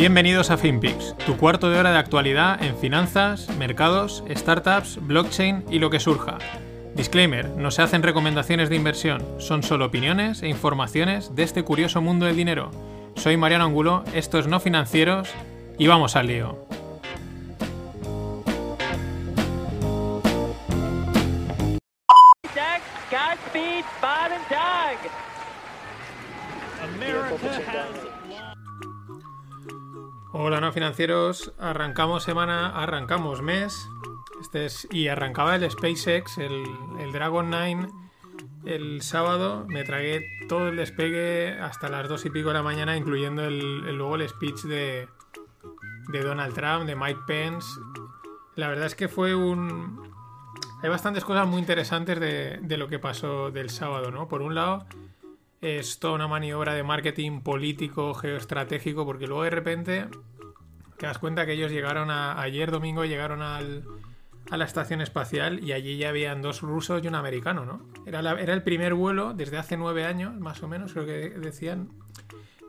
Bienvenidos a FinPix, tu cuarto de hora de actualidad en finanzas, mercados, startups, blockchain y lo que surja. Disclaimer, no se hacen recomendaciones de inversión, son solo opiniones e informaciones de este curioso mundo del dinero. Soy Mariano Angulo, esto es No Financieros y vamos al lío. Hola no financieros, arrancamos semana, arrancamos mes. Este es, y arrancaba el SpaceX, el, Dragon 9 el sábado. Me tragué todo el despegue hasta las dos y pico de la mañana, incluyendo el, luego el speech de, de Donald Trump, de Mike Pence. La verdad es que fue un. Hay bastantes cosas muy interesantes de, de lo que pasó del sábado, ¿no? Por un lado, es toda una maniobra de marketing político, geoestratégico, porque luego de repente te das cuenta que ellos llegaron a, ayer domingo, llegaron al, a la estación espacial y allí ya habían dos rusos y un americano, ¿no? Era, era el primer vuelo desde hace nueve años, más o menos, creo que decían,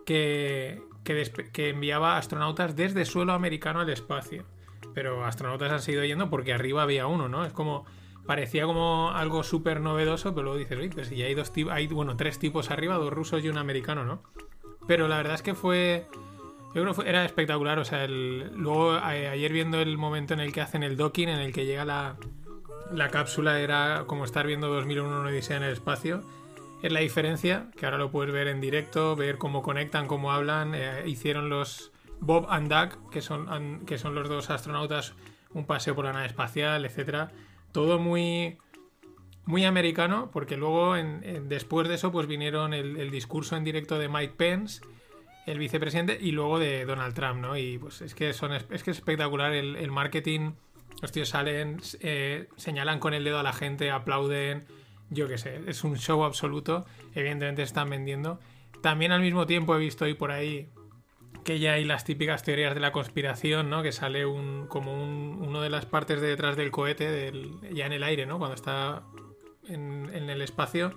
que, que, enviaba astronautas desde suelo americano al espacio. Pero astronautas han seguido yendo porque arriba había uno, ¿no? Es como parecía como algo súper novedoso, pero luego dices, oye, pues si hay dos hay, bueno, tres tipos arriba, dos rusos y un americano, ¿no? Pero la verdad es que fue, era espectacular, o sea, luego ayer viendo el momento en el que hacen el docking, en el que llega la, la cápsula, era como estar viendo 2001 Odisea en el espacio. Es la diferencia, que ahora lo puedes ver en directo, ver cómo conectan, cómo hablan. Eh, hicieron los Bob and Doug, que son, que son los dos astronautas, un paseo por la nave espacial, etcétera todo muy, muy americano, porque luego después de eso pues vinieron el, discurso en directo de Mike Pence, el vicepresidente, y luego de Donald Trump, ¿no? Y pues es que, son, es que es espectacular el, marketing. Los tíos salen, eh, señalan con el dedo a la gente, aplauden, yo qué sé, es un show absoluto. Evidentemente están vendiendo. También al mismo tiempo he visto ahí por ahí que ya hay las típicas teorías de la conspiración, ¿no? Que sale un como un, uno de las partes de detrás del cohete, ya en el aire, ¿no? Cuando está en, el espacio.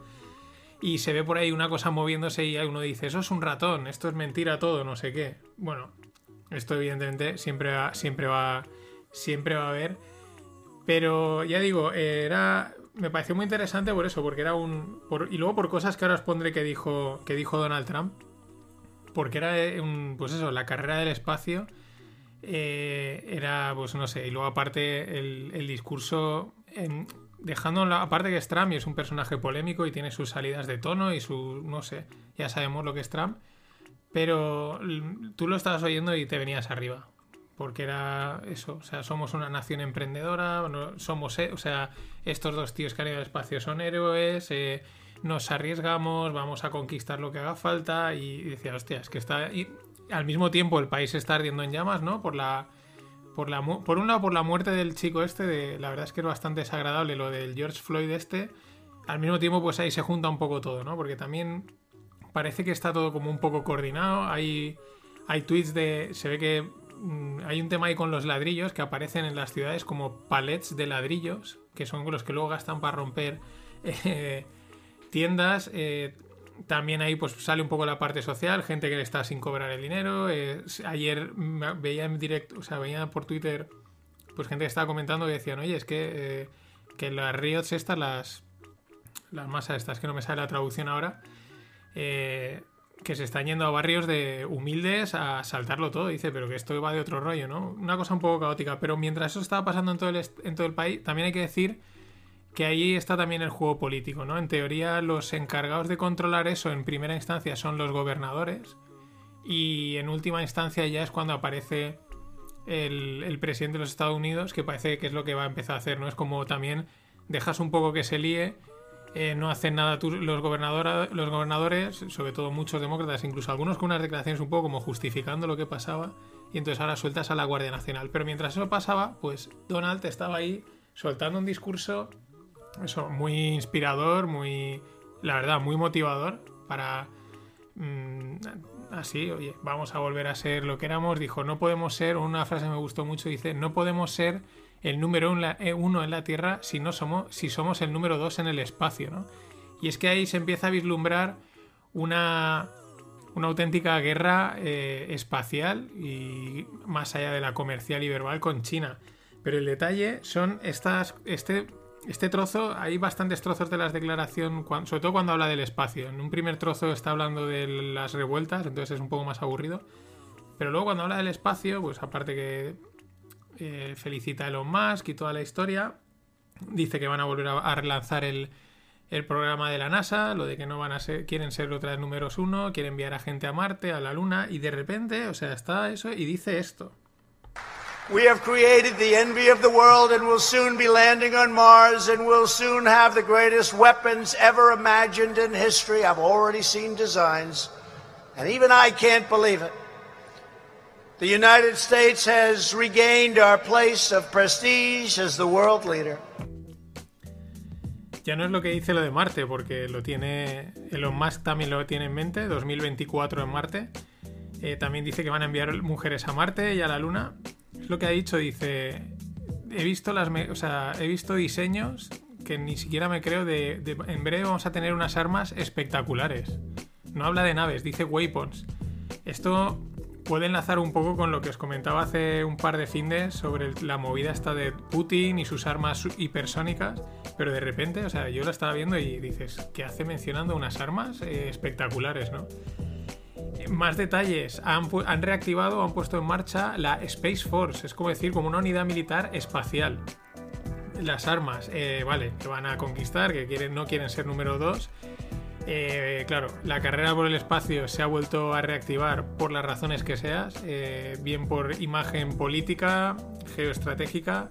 Y se ve por ahí una cosa moviéndose y uno dice, eso es un ratón, esto es mentira todo, no sé qué. Bueno, esto evidentemente siempre va, siempre va, siempre va a haber. Pero ya digo, era, me pareció muy interesante por eso, porque era un... y luego por cosas que ahora os pondré que dijo, que dijo Donald Trump porque era eh, un, pues eso, la carrera del espacio eh, era, pues no sé, y luego aparte el, discurso, dejando aparte que y es un personaje polémico y tiene sus salidas de tono y su, no sé, ya sabemos lo que es Trump, pero tú lo estabas oyendo y te venías arriba. Porque era eso, o sea, somos una nación emprendedora, somos, eh, o sea, estos dos tíos que han ido al espacio son héroes, eh, nos arriesgamos, vamos a conquistar lo que haga falta y decía, hostia, es que está... Y al mismo tiempo el país está ardiendo en llamas, ¿no? Por la... Por, la, por un lado, por la muerte del chico este, la verdad es que es bastante desagradable lo del George Floyd este. Al mismo tiempo, pues ahí se junta un poco todo, ¿no? Porque también parece que está todo como un poco coordinado. Hay, hay tweets de... Se ve que mm, hay un tema ahí con los ladrillos que aparecen en las ciudades como palets de ladrillos, que son los que luego gastan para romper eh, tiendas. Eh, también ahí pues sale un poco la parte social, gente que está sin cobrar el dinero. Eh, ayer veía en directo, o sea, veía por Twitter, pues gente que estaba comentando que decían, oye, es que, eh, que las riots estas, las, las masas estas, que no me sale la traducción ahora, que se están yendo a barrios de humildes a saltarlo todo. Dice, pero que esto va de otro rollo, ¿no? Una cosa un poco caótica. Pero mientras eso estaba pasando en todo el, en todo el país, también hay que decir que ahí está también el juego político, ¿no? En teoría, los encargados de controlar eso en primera instancia son los gobernadores y en última instancia ya es cuando aparece el, presidente de los Estados Unidos, que parece que es lo que va a empezar a hacer, ¿no? Es como también dejas un poco que se líe, eh, no hacen nada los, los gobernadores, sobre todo muchos demócratas, incluso algunos con unas declaraciones un poco como justificando lo que pasaba, y entonces ahora sueltas a la Guardia Nacional. Pero mientras eso pasaba, pues Donald estaba ahí soltando un discurso, eso, muy inspirador, muy, la verdad, muy motivador para... Mm, así, oye, vamos a volver a ser lo que éramos. Dijo, no podemos ser, una frase me gustó mucho, dice, no podemos ser el número eh, uno en la Tierra si, no somos, si somos el número dos en el espacio, ¿no? Y es que ahí se empieza a vislumbrar una, una auténtica guerra eh, espacial y más allá de la comercial y verbal con China. Pero el detalle son estas, este, este trozo, hay bastantes trozos de las declaraciones, sobre todo cuando habla del espacio. En un primer trozo está hablando de las revueltas, entonces es un poco más aburrido. Pero luego cuando habla del espacio, pues aparte que eh, felicita a Elon Musk y toda la historia, dice que van a volver a relanzar el, el programa de la NASA, lo de que no van a ser, quieren ser otras números uno, quieren enviar a gente a Marte, a la Luna, y de repente, o sea, está eso y dice esto. We have created the envy of the world and will soon be landing on Mars and will soon have the greatest weapons ever imagined in history. I've already seen designs, and even I can't believe it. The United States has regained our place of prestige as the world leader. Ya no es lo que dice lo de Marte, porque lo tiene. Elon Musk también lo tiene en mente, 2024 en Marte. Eh, también dice que van a enviar mujeres a Marte y a la Luna. Es lo que ha dicho, dice. He visto las. O sea, he visto diseños que ni siquiera me creo de, En breve vamos a tener unas armas espectaculares. No habla de naves, dice weapons. Esto puede enlazar un poco con lo que os comentaba hace un par de findes sobre la movida esta de Putin y sus armas hipersónicas, pero de repente, o sea, yo lo estaba viendo y dices, ¿qué hace mencionando unas armas eh, espectaculares, no? Más detalles, han, han reactivado, han puesto en marcha la Space Force, es como decir, como una unidad militar espacial. Las armas, eh, vale, que van a conquistar, que quieren, no quieren ser número 2, eh, claro, la carrera por el espacio se ha vuelto a reactivar por las razones que seas, eh, bien por imagen política, geoestratégica,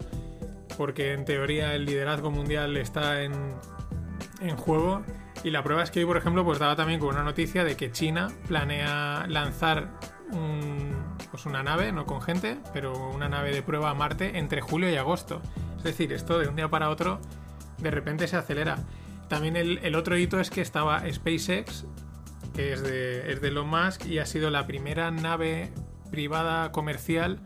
porque en teoría el liderazgo mundial está en, juego. Y la prueba es que hoy, por ejemplo, pues daba también con una noticia de que China planea lanzar pues una nave, no con gente, pero una nave de prueba a Marte entre julio y agosto. Es decir, esto de un día para otro de repente se acelera. También el, otro hito es que estaba SpaceX, que es de, es de Elon Musk, y ha sido la primera nave privada comercial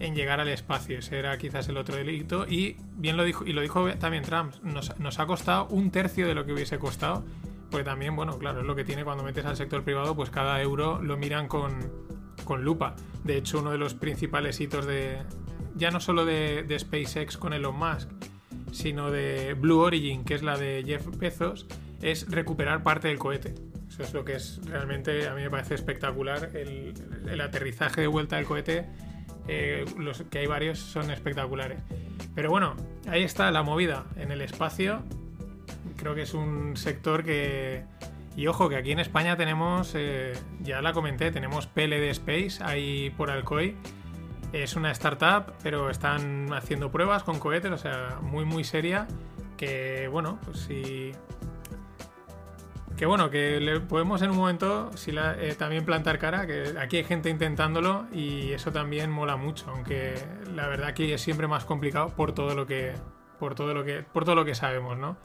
en llegar al espacio. Ese era quizás el otro hito. Y bien lo dijo, y lo dijo también Trump, nos, nos, ha costado un tercio de lo que hubiese costado. Pues también, bueno, claro, es lo que tiene cuando metes al sector privado, pues cada euro lo miran con, con lupa. De hecho, uno de los principales hitos de. Ya no solo de, de SpaceX con Elon Musk, sino de Blue Origin, que es la de Jeff Bezos, es recuperar parte del cohete. Eso es lo que es realmente, a mí me parece espectacular. El, aterrizaje de vuelta del cohete, eh, los que hay varios son espectaculares. Pero bueno, ahí está la movida en el espacio. Creo que es un sector que... Y ojo, que aquí en España tenemos, eh, ya la comenté, tenemos PLD Space ahí por Alcoy es una startup, pero están haciendo pruebas con cohetes, o sea, muy, muy seria. Que bueno, pues si. Que bueno, que le podemos en un momento eh, también plantar cara, que aquí hay gente intentándolo y eso también mola mucho, aunque la verdad que es siempre más complicado por todo lo que. Por todo lo que. Por todo lo que sabemos, ¿no?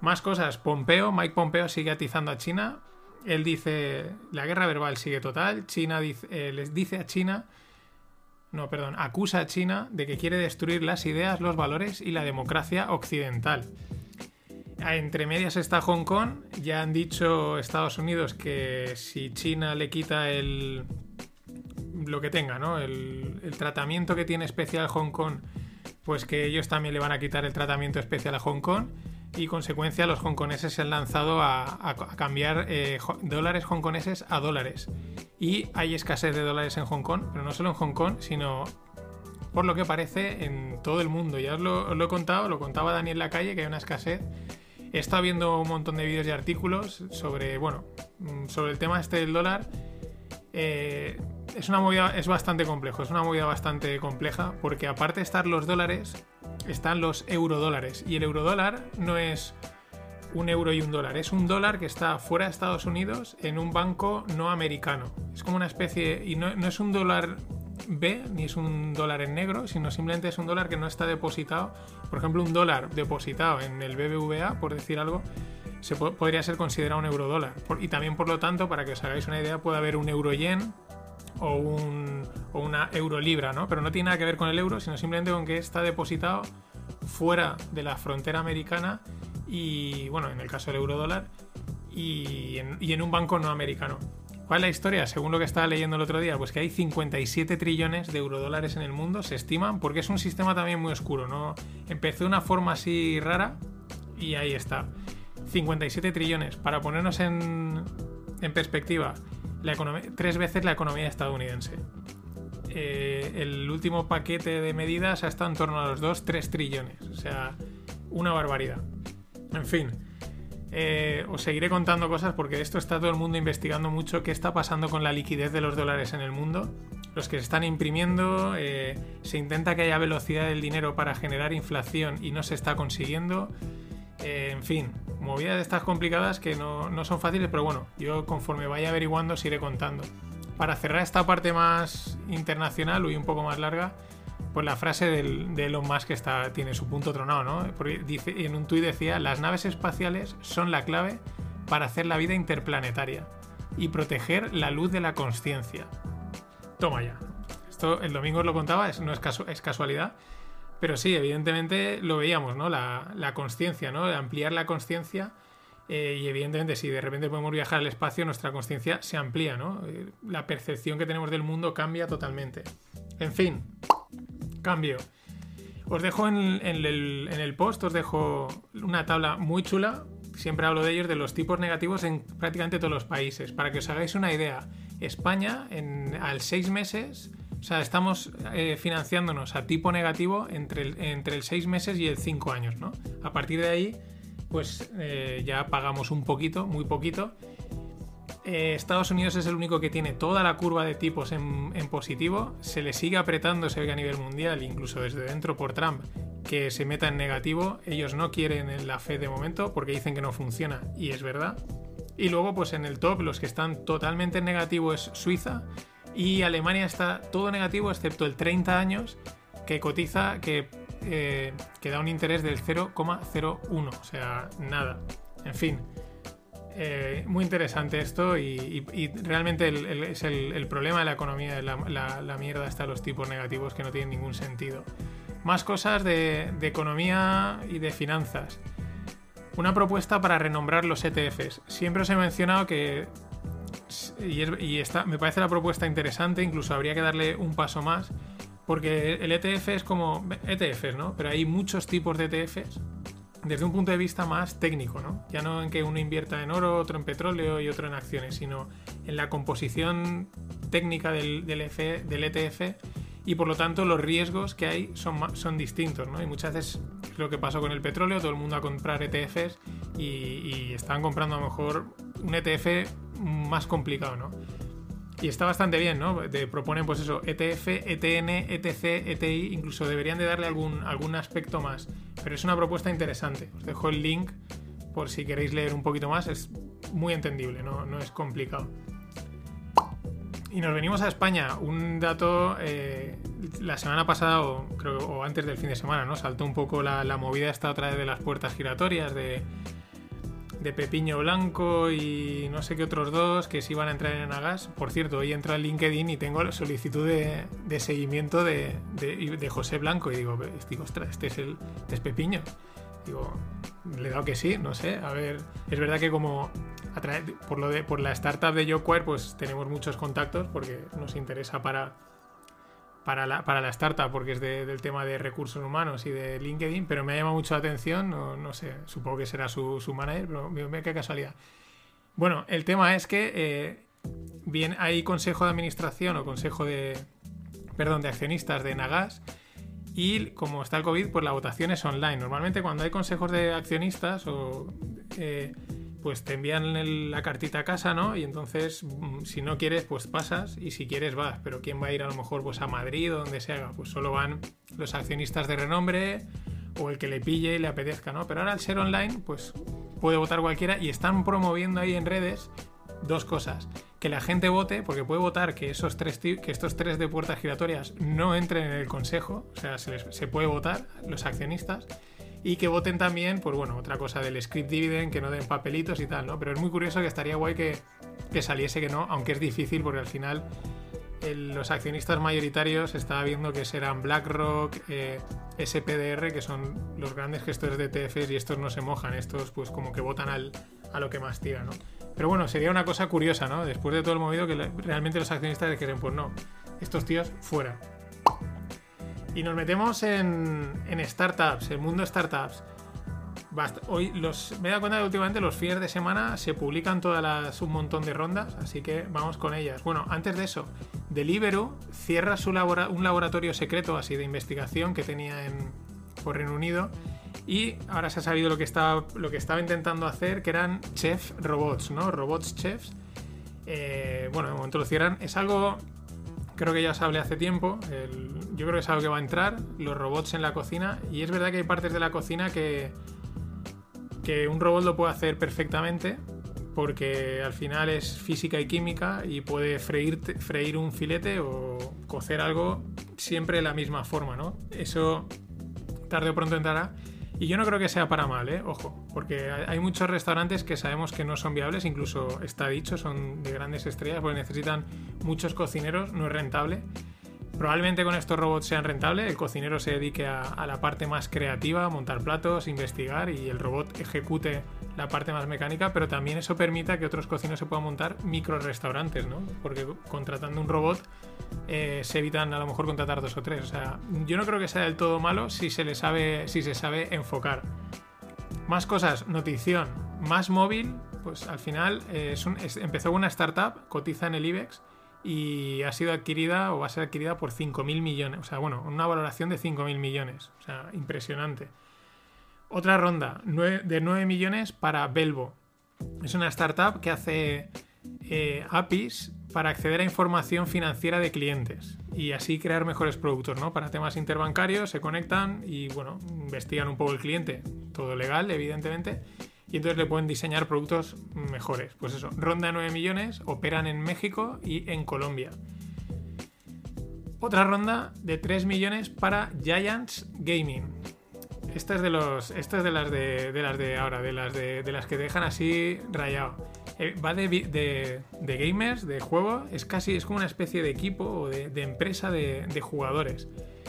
Más cosas. Pompeo, Mike Pompeo sigue atizando a China. Él dice. La guerra verbal sigue total. China dice, eh, les dice a China no, perdón, acusa a China de que quiere destruir las ideas, los valores y la democracia occidental. Entre medias está Hong Kong. Ya han dicho Estados Unidos que si China le quita el. lo que tenga, ¿no? El, tratamiento que tiene especial Hong Kong, pues que ellos también le van a quitar el tratamiento especial a Hong Kong y consecuencia los hongkoneses se han lanzado a, cambiar eh, dólares hongkoneses a dólares. Y hay escasez de dólares en Hong Kong, pero no solo en Hong Kong, sino por lo que parece en todo el mundo. Ya os lo, he contado, lo contaba Daniel Lacalle, que hay una escasez. He estado viendo un montón de vídeos y artículos sobre, bueno, mm, sobre el tema este del dólar. Eh, es una movida, es bastante complejo, es una movida bastante compleja, porque aparte de estar los dólares, están los eurodólares. Y el eurodólar no es un euro y un dólar, es un dólar que está fuera de Estados Unidos en un banco no americano. Es como una especie, y no, es un dólar B, ni es un dólar en negro, sino simplemente es un dólar que no está depositado. Por ejemplo, un dólar depositado en el BBVA, por decir algo, se podría ser considerado un euro dólar. y también, por lo tanto, para que os hagáis una idea, puede haber un euro yen o, un, o una euro libra, ¿no? Pero no tiene nada que ver con el euro, sino simplemente con que está depositado fuera de la frontera americana y, bueno, en el caso del euro dólar, y en, un banco no americano. ¿Cuál es la historia? Según lo que estaba leyendo el otro día, pues que hay 57 trillones de eurodólares en el mundo, se estiman, porque es un sistema también muy oscuro, ¿no? Empezó de una forma así rara y ahí está. 57 trillones. Para ponernos en, perspectiva, la tres veces la economía estadounidense. Eh, el último paquete de medidas ha estado en torno a los 2-3 trillones. O sea, una barbaridad. En fin, eh, os seguiré contando cosas porque esto está todo el mundo investigando mucho qué está pasando con la liquidez de los dólares en el mundo. Los que se están imprimiendo, eh, se intenta que haya velocidad del dinero para generar inflación y no se está consiguiendo. en fin, movidas de estas complicadas que no, son fáciles, pero bueno, yo conforme vaya averiguando os contando. Para cerrar esta parte más internacional y un poco más larga, pues la frase del, de Elon Musk está, tiene su punto tronado, ¿no? Porque dice, en un tuit decía, las naves espaciales son la clave para hacer la vida interplanetaria y proteger la luz de la conciencia. Toma ya. Esto el domingo os lo contaba, es, no es, casualidad. Pero sí, evidentemente lo veíamos, ¿no? La, la conciencia, ¿no? Ampliar la conciencia. Eh, y evidentemente, si de repente podemos viajar al espacio, nuestra conciencia se amplía, ¿no? Eh, la percepción que tenemos del mundo cambia totalmente. En fin, cambio. Os dejo en, el, post, os dejo una tabla muy chula. Siempre hablo de ellos, de los tipos negativos en prácticamente todos los países. Para que os hagáis una idea, España, en, al seis meses, o sea, estamos eh, financiándonos a tipo negativo entre el, entre el 6 meses y el 5 años, ¿no? A partir de ahí, pues eh, ya pagamos un poquito, muy poquito. Eh, Estados Unidos es el único que tiene toda la curva de tipos en, en, positivo. Se le sigue apretando, se ve a nivel mundial, incluso desde dentro por Trump, que se meta en negativo. Ellos no quieren la fe de momento porque dicen que no funciona y es verdad. Y luego, pues en el top, los que están totalmente en negativo es Suiza, y Alemania está todo negativo excepto el 30 años que cotiza, que, eh, da un interés del 0,01, o sea, nada. En fin, eh, muy interesante esto y, realmente es el, problema de la economía, la, mierda está los tipos negativos que no tienen ningún sentido. Más cosas de, economía y de finanzas. Una propuesta para renombrar los ETFs. Siempre os he mencionado que y, esta, me parece la propuesta interesante, incluso habría que darle un paso más, porque el ETF es como ETFs, ¿no? Pero hay muchos tipos de ETFs desde un punto de vista más técnico, ¿no? Ya no en que uno invierta en oro, otro en petróleo y otro en acciones, sino en la composición técnica del, del, ETF e y por lo tanto los riesgos que hay son, son distintos, ¿no? Y muchas veces lo que pasó con el petróleo, todo el mundo a comprar ETFs y, y están comprando a lo mejor un ETF más complicado, ¿no? Y está bastante bien, ¿no? Te proponen, pues eso, ETF, ETN, ETC, ETI, incluso deberían de darle algún, algún aspecto más. Pero es una propuesta interesante. Os dejo el link por si queréis leer un poquito más. Es muy entendible, no, no es complicado. Y nos venimos a España. Un dato, eh, la semana pasada, o, creo, antes del fin de semana, ¿no? Saltó un poco la, la movida esta otra vez de las puertas giratorias, de de Pepiño Blanco y no sé qué otros dos que se iban a entrar en Agas. Por cierto, hoy entro al LinkedIn y tengo la solicitud de, seguimiento de, José Blanco y digo, digo, ostras, este es el este es Pepiño. Digo, le he dado que sí, no sé. A ver, es verdad que como por, lo de, por la startup de YoQuare, pues tenemos muchos contactos porque nos interesa para para la, para la startup porque es del tema de recursos humanos y de LinkedIn, pero me ha llamado mucho la atención, no, no sé, supongo que será su, su manager, pero mira qué casualidad. Bueno, el tema es que eh, bien hay consejo de administración o consejo de, perdón, de accionistas de Nagas y como está el COVID, pues la votación es online. Normalmente cuando hay consejos de accionistas o... Eh, pues te envían la cartita a casa, ¿no? Y entonces, mm, si no quieres, pues pasas y si quieres vas. Pero ¿quién va a ir a lo mejor pues a Madrid o donde se haga? Pues solo van los accionistas de renombre o el que le pille y le apetezca, ¿no? Pero ahora al ser online, pues puede votar cualquiera y están promoviendo ahí en redes dos cosas. que la gente vote, porque puede votar que, esos tres, que estos tres de puertas giratorias no entren en el consejo, o sea, se, se puede votar los accionistas, y que voten también, pues bueno, otra cosa del script dividend, que no den papelitos y tal, ¿no? Pero es muy curioso que estaría guay que, que saliese que no, aunque es difícil porque al final los accionistas mayoritarios estaba viendo que serán BlackRock, eh, SPDR, que son los grandes gestores de ETFs y estos no se mojan, estos pues como que votan al, a lo que más tira, ¿no? Pero bueno, sería una cosa curiosa, ¿no? Después de todo el movido que realmente los accionistas dijeran, pues no, estos tíos fuera. Y nos metemos en, startups, el mundo startups. Hoy los, me he dado cuenta que últimamente los fines de semana se publican todas un montón de rondas, así que vamos con ellas. Bueno, antes de eso, Deliveroo cierra su un laboratorio secreto así de investigación que tenía en, por Reino Unido y ahora se ha sabido lo que estaba, lo que estaba intentando hacer, que eran chef robots, ¿no? Robots chefs. Eh, bueno, de momento lo cierran. Es algo creo que ya os hablé hace tiempo. yo creo que es algo que va a entrar, los robots en la cocina. Y es verdad que hay partes de la cocina que, que un robot lo puede hacer perfectamente, porque al final es física y química y puede freír, freír un filete o cocer algo siempre de la misma forma, ¿no? Eso tarde o pronto entrará. Y yo no creo que sea para mal, ¿eh? ojo, porque hay muchos restaurantes que sabemos que no son viables, incluso está dicho, son de grandes estrellas, porque necesitan muchos cocineros, no es rentable. Probablemente con estos robots sean rentables, el cocinero se dedique a, la parte más creativa, montar platos, investigar y el robot ejecute la parte más mecánica, pero también eso permita que otros cocineros se puedan montar micro restaurantes, ¿no? Porque contratando un robot eh, se evitan a lo mejor contratar dos o tres. O sea, yo no creo que sea del todo malo si se le sabe, si se sabe enfocar. Más cosas, notición, más móvil, pues al final eh, empezó una startup, cotiza en el IBEX y ha sido adquirida o va a ser adquirida por 5.000 millones. O sea, bueno, una valoración de 5.000 millones. O sea, impresionante. Otra ronda de 9 millones para Belvo. Es una startup que hace eh, APIs para acceder a información financiera de clientes y así crear mejores productos, ¿no? Para temas interbancarios se conectan y, bueno, investigan un poco el cliente. Todo legal, evidentemente y entonces le pueden diseñar productos mejores. Pues eso, ronda de 9 millones, operan en México y en Colombia. Otra ronda de 3 millones para Giants Gaming. Esta es de los. Esta es de las de, las de ahora, de las de, las que dejan así rayado. Eh, va de, de, gamers, de juego, es casi, es como una especie de equipo o de, empresa de, jugadores.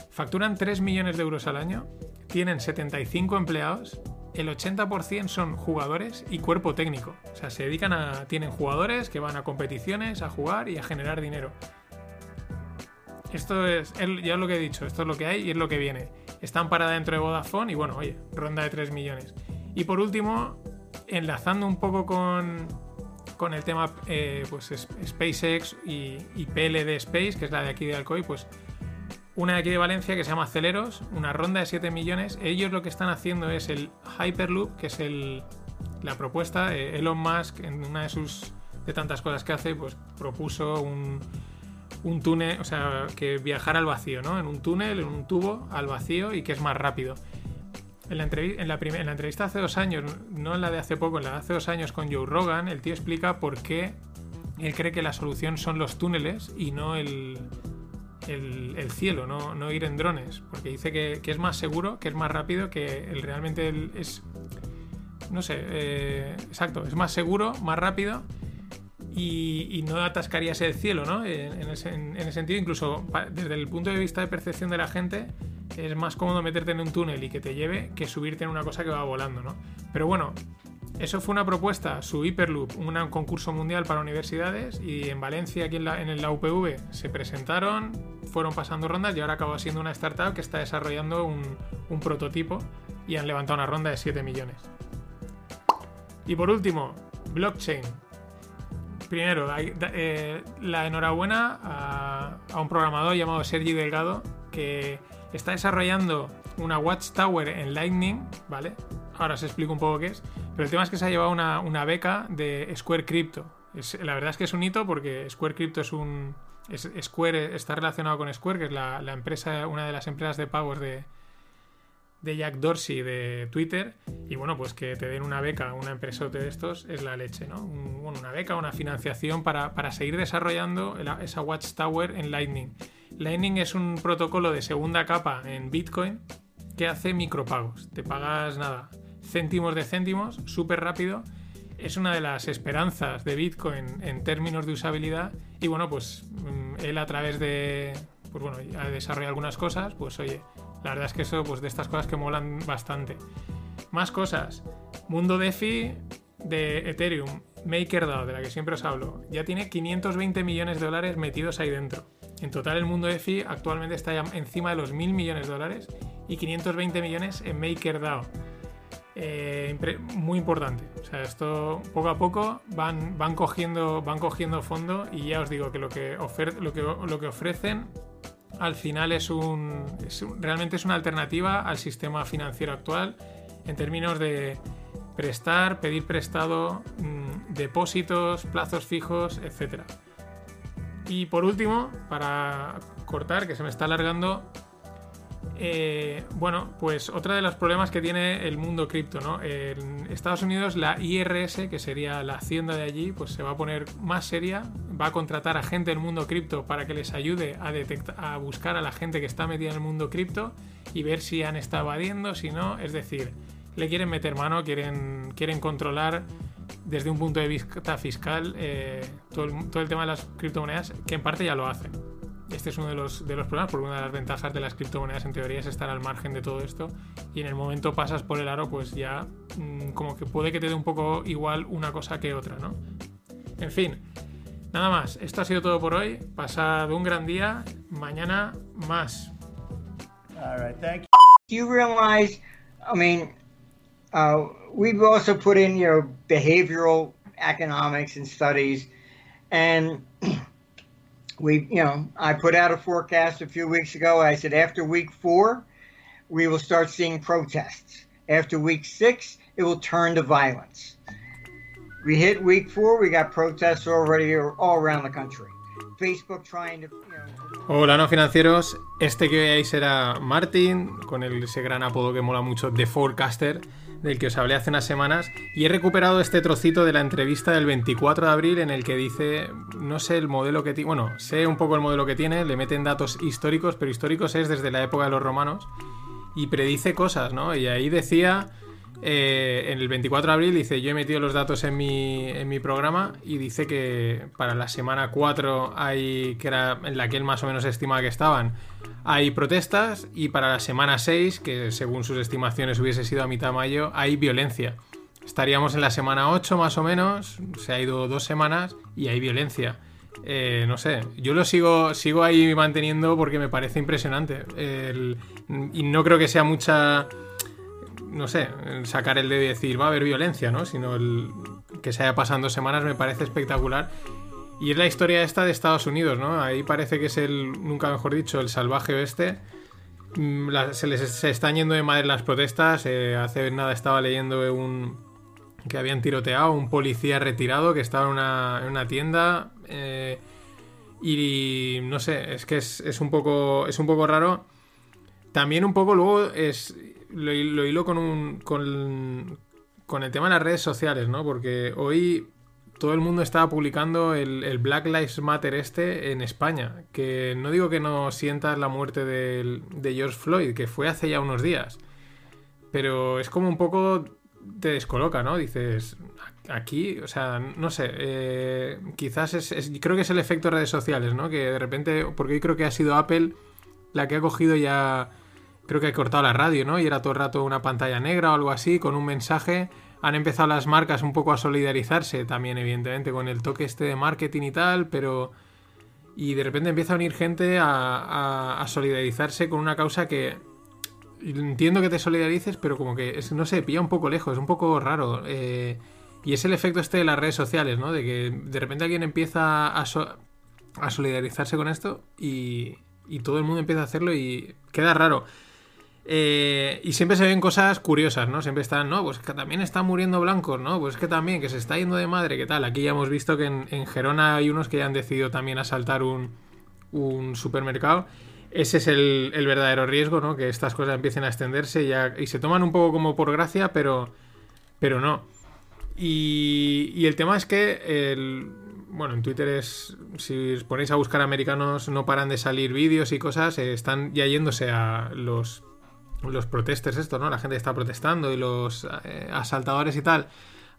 Facturan 3 millones de euros al año, tienen 75 empleados el 80% son jugadores y cuerpo técnico. O sea, se dedican a. Tienen jugadores que van a competiciones, a jugar y a generar dinero. Esto es, ya lo que he dicho, esto es lo que hay y es lo que viene. Están para dentro de Vodafone y bueno, oye, ronda de 3 millones. Y por último, enlazando un poco con, con el tema eh, pues SpaceX y, y, PLD Space, que es la de aquí de Alcoy, pues una de aquí de Valencia que se llama Celeros, una ronda de 7 millones. Ellos lo que están haciendo es el Hyperloop, que es el, la propuesta. Eh, Elon Musk, en una de sus de tantas cosas que hace, pues propuso un, un túnel, o sea, que viajar al vacío, ¿no? En un túnel, en un tubo al vacío y que es más rápido. En la, en, en la entrevista hace dos años, no en la de hace poco, en la de hace dos años con Joe Rogan, el tío explica por qué él cree que la solución son los túneles y no el, el, cielo, no, ir en drones, porque dice que, es más seguro, que es más rápido, que el, realmente es, no sé, eh, exacto, es más seguro, más rápido y, no atascarías el cielo, ¿no? En, ese, sentido, incluso desde el punto de vista de percepción de la gente, es más cómodo meterte en un túnel y que te lleve que subirte en una cosa que va volando, ¿no? Pero bueno, eso fue una propuesta, su Hyperloop, un concurso mundial para universidades y en Valencia, aquí en la, UPV, se presentaron, fueron pasando rondas y ahora acaba siendo una startup que está desarrollando un, prototipo y han levantado una ronda de 7 millones. Y por último, blockchain. Primero, eh, la enhorabuena a, a, un programador llamado Sergi Delgado que está desarrollando una Watchtower en Lightning, ¿vale? Ahora os explico un poco qué es. Pero el tema es que se ha llevado una, beca de Square Crypto. la verdad es que es un hito porque Square Crypto es un. Square está relacionado con Square, que es la, empresa, una de las empresas de pagos de, de Jack Dorsey de Twitter y bueno, pues que te den una beca a una empresa de estos es la leche, ¿no? bueno, una beca, una financiación para, para seguir desarrollando esa Watchtower en Lightning. Lightning es un protocolo de segunda capa en Bitcoin que hace micropagos. Te pagas nada, céntimos de céntimos, súper rápido. Es una de las esperanzas de Bitcoin en términos de usabilidad. Y bueno, pues mm, él a través de, pues bueno, ha desarrollado algunas cosas, pues oye, la verdad es que eso, pues de estas cosas que molan bastante. Más cosas. Mundo DeFi de Ethereum, MakerDAO, de la que siempre os hablo, ya tiene 520 millones de dólares metidos ahí dentro. En total el mundo DeFi actualmente está ya encima de los 1.000 millones de dólares y 520 millones en MakerDAO. Eh, muy importante. O sea, esto poco a poco van, van, cogiendo, van cogiendo fondo y ya os digo que lo que, lo que, lo que ofrecen al final es un, realmente es una alternativa al sistema financiero actual en términos de prestar, pedir prestado, mm, depósitos, plazos fijos, etc. Y por último, para cortar, que se me está alargando, eh, bueno, pues otro de los problemas que tiene el mundo cripto, ¿no? En Estados Unidos la IRS, que sería la hacienda de allí, pues se va a poner más seria, va a contratar a gente del mundo cripto para que les ayude a detectar, a buscar a la gente que está metida en el mundo cripto y ver si han estado evadiendo, si no, es decir, le quieren meter mano, quieren, quieren controlar desde un punto de vista fiscal eh, todo el tema de las criptomonedas, que en parte ya lo hacen este es uno de los, de los problemas, porque una de las ventajas de las criptomonedas en teoría es estar al margen de todo esto y en el momento pasas por el aro, pues ya mm, como que puede que te dé un poco igual una cosa que otra, ¿no? En fin, nada más, esto ha sido todo por hoy, pasad un gran día, mañana más. All right, thank you. you realize, I mean, uh, we've also put in your behavioral economics and studies, and we, you know, I put out a forecast a few weeks ago. I said after week four, we will start seeing protests. After week six, it will turn to violence. We hit week four, we got protests already all around the country. Facebook trying to. Hola, no financieros. Este que veáis era Martin, con ese gran apodo que mola mucho, The Forecaster del que os hablé hace unas semanas, y he recuperado este trocito de la entrevista del 24 de abril en el que dice, no sé el modelo que tiene, bueno, sé un poco el modelo que tiene, le meten datos históricos, pero históricos es desde la época de los romanos, y predice cosas, ¿no? Y ahí decía eh, en el 24 de abril dice, yo he metido los datos en mi, en mi programa y dice que para la semana 4 hay, que era en la que él más o menos estimaba que estaban, hay protestas y para la semana 6, que según sus estimaciones hubiese sido a mitad de mayo, hay violencia. Estaríamos en la semana 8 más o menos, se ha ido dos semanas y hay violencia. Eh, no sé, yo lo sigo, sigo ahí manteniendo porque me parece impresionante. y no creo que sea mucha no sé, sacar el dedo y decir va a haber violencia, ¿no? Sino el que se haya pasado dos semanas me parece espectacular. Y es la historia esta de Estados Unidos, ¿no? Ahí parece que es el, nunca mejor dicho, el salvaje oeste. Mm, se les se están yendo de madre las protestas. Eh, hace nada estaba leyendo un que habían tiroteado un policía retirado que estaba en una, en una tienda. Eh, y no sé, es que es, es, un poco, es un poco raro. También un poco luego es lo, hilo con, un, con, el tema de las redes sociales, ¿no? Porque hoy todo el mundo estaba publicando el, Black Lives Matter este en España. Que no digo que no sientas la muerte de, George Floyd, que fue hace ya unos días. Pero es como un poco te descoloca, ¿no? Dices, aquí, o sea, no sé, eh, quizás es, creo que es el efecto redes sociales, ¿no? Que de repente, porque hoy creo que ha sido Apple la que ha cogido ya creo que he cortado la radio, ¿no? Y era todo el rato una pantalla negra o algo así, con un mensaje. Han empezado las marcas un poco a solidarizarse, también evidentemente con el toque este de marketing y tal, pero... Y de repente empieza a unir gente a, solidarizarse con una causa que... Entiendo que te solidarices, pero como que, no sé, pilla un poco lejos, es un poco raro. Eh, y es el efecto este de las redes sociales, ¿no? De que de repente alguien empieza a, a solidarizarse con esto y, y todo el mundo empieza a hacerlo y queda raro. Eh, y siempre se ven cosas curiosas, ¿no? Siempre están, no, pues que también están muriendo blancos, ¿no? Pues que también, que se está yendo de madre, ¿qué tal? Aquí ya hemos visto que en, Gerona hay unos que ya han decidido también asaltar un, un supermercado. ese es el, el verdadero riesgo, ¿no? Que estas cosas empiecen a extenderse y se toman un poco como por gracia, pero, pero no. Y, y el tema es que el, bueno, en Twitter es, si os ponéis a buscar americanos, no paran de salir vídeos y cosas, eh, están ya yéndose a los, los protesters, esto, ¿no? La gente está protestando y los eh, asaltadores y tal,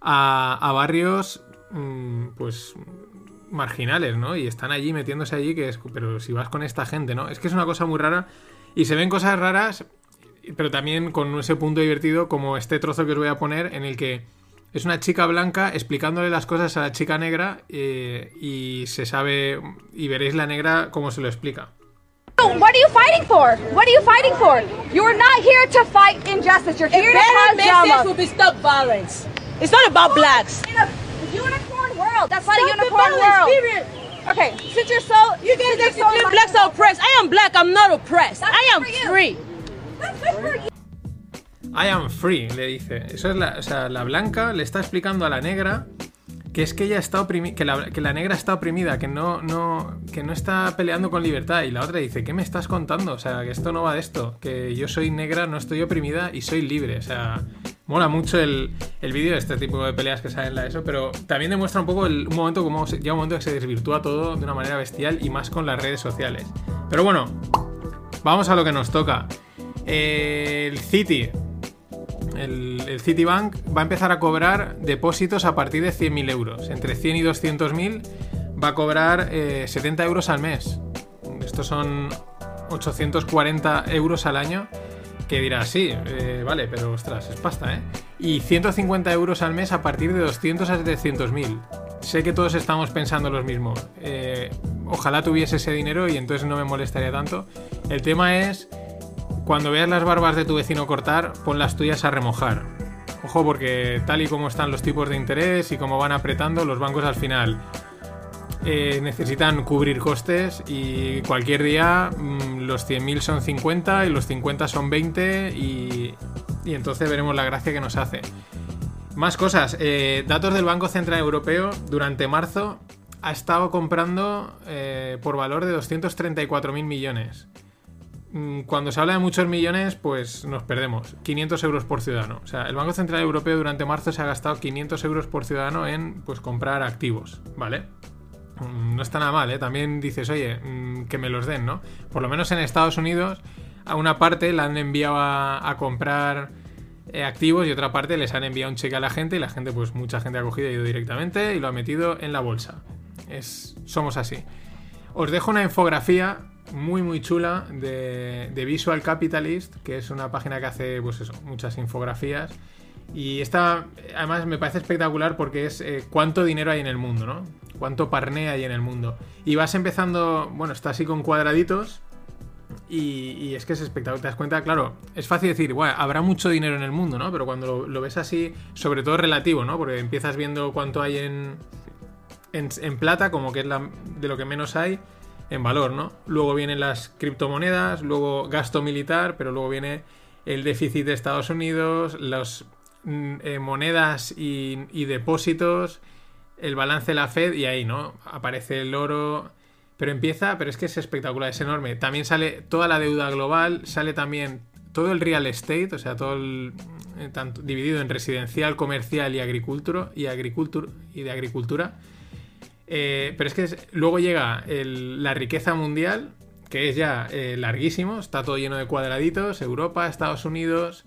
a, a barrios, mm, pues, marginales, ¿no? Y están allí metiéndose allí, que es, pero si vas con esta gente, ¿no? Es que es una cosa muy rara y se ven cosas raras, pero también con ese punto divertido como este trozo que os voy a poner en el que es una chica blanca explicándole las cosas a la chica negra eh, y se sabe y veréis la negra cómo se lo explica. What are you fighting for? What are you fighting for? You're not here to fight injustice. You're here A to better cause message drama. will be stop violence. It's not about blacks. In a unicorn world. That's not a Stop the unicorn violence, world. period. Okay, since you're so You guys since are you're so saying blacks are oppressed. I am black. I'm not oppressed. That's I am good for you. free. That's good for you. I am free, le dice. Eso es la, o sea, la blanca le está explicando a la negra que es que ella está oprimida, que la, negra está oprimida, que no, no, que no está peleando con libertad. Y la otra dice, ¿qué me estás contando? O sea, que esto no va de esto, que yo soy negra, no estoy oprimida y soy libre. O sea, mola mucho el, el vídeo de este tipo de peleas que salen en la ESO, pero también demuestra un poco el, un momento como llega un momento que se desvirtúa todo de una manera bestial y más con las redes sociales. Pero bueno, vamos a lo que nos toca. El City, el, Citibank va a empezar a cobrar depósitos a partir de 100.000 euros. Entre 100 y 200.000 va a cobrar eh, 70 euros al mes. Estos son 840 euros al año. Que dirá, sí, eh, vale, pero ostras, es pasta, ¿eh? Y 150 euros al mes a partir de 200 a 700.000. Sé que todos estamos pensando los mismos. Eh, ojalá tuviese ese dinero y entonces no me molestaría tanto. El tema es cuando veas las barbas de tu vecino cortar, pon las tuyas a remojar. Ojo, porque tal y como están los tipos de interés y como van apretando, los bancos al final eh, necesitan cubrir costes y cualquier día mm, los 100.000 son 50 y los 50 son 20 y, y entonces veremos la gracia que nos hace. Más cosas. eh, datos del Banco Central Europeo durante marzo ha estado comprando eh, por valor de 234.000 millones. Mm, Cuando se habla de muchos millones, pues nos perdemos. 500 euros por ciudadano. O sea, el Banco Central Europeo durante marzo se ha gastado 500 euros por ciudadano en pues, comprar activos, ¿vale? Mm, No está nada mal, ¿eh? También dices, oye, mm, que me los den, ¿no? Por lo menos en Estados Unidos, a una parte la han enviado a, comprar eh, activos y otra parte les han enviado un cheque a la gente y la gente, pues mucha gente ha cogido y ido directamente y lo ha metido en la bolsa. Es, somos así. Os dejo una infografía muy muy chula de, de Visual Capitalist, que es una página que hace pues eso, muchas infografías. Y esta además me parece espectacular porque es eh, cuánto dinero hay en el mundo, ¿no? Cuánto parné hay en el mundo. Y vas empezando, bueno, está así con cuadraditos. Y, es que es espectacular. Te das cuenta, claro, es fácil decir, bueno, habrá mucho dinero en el mundo, ¿no? Pero cuando lo, ves así, sobre todo relativo, ¿no? Porque empiezas viendo cuánto hay en, en, plata, como que es de lo que menos hay, en valor, ¿no? Luego vienen las criptomonedas, luego gasto militar, pero luego viene el déficit de Estados Unidos, las mm, eh, monedas y, depósitos, el balance de la Fed y ahí, ¿no? Aparece el oro, pero empieza, pero es que es espectacular, es enorme. También sale toda la deuda global, sale también todo el real estate, o sea, todo el eh, tanto, dividido en residencial, comercial y agricultura y agricultura y de agricultura. Eh, pero es que luego llega la riqueza mundial, que es ya eh, larguísimo, está todo lleno de cuadraditos, Europa, Estados Unidos,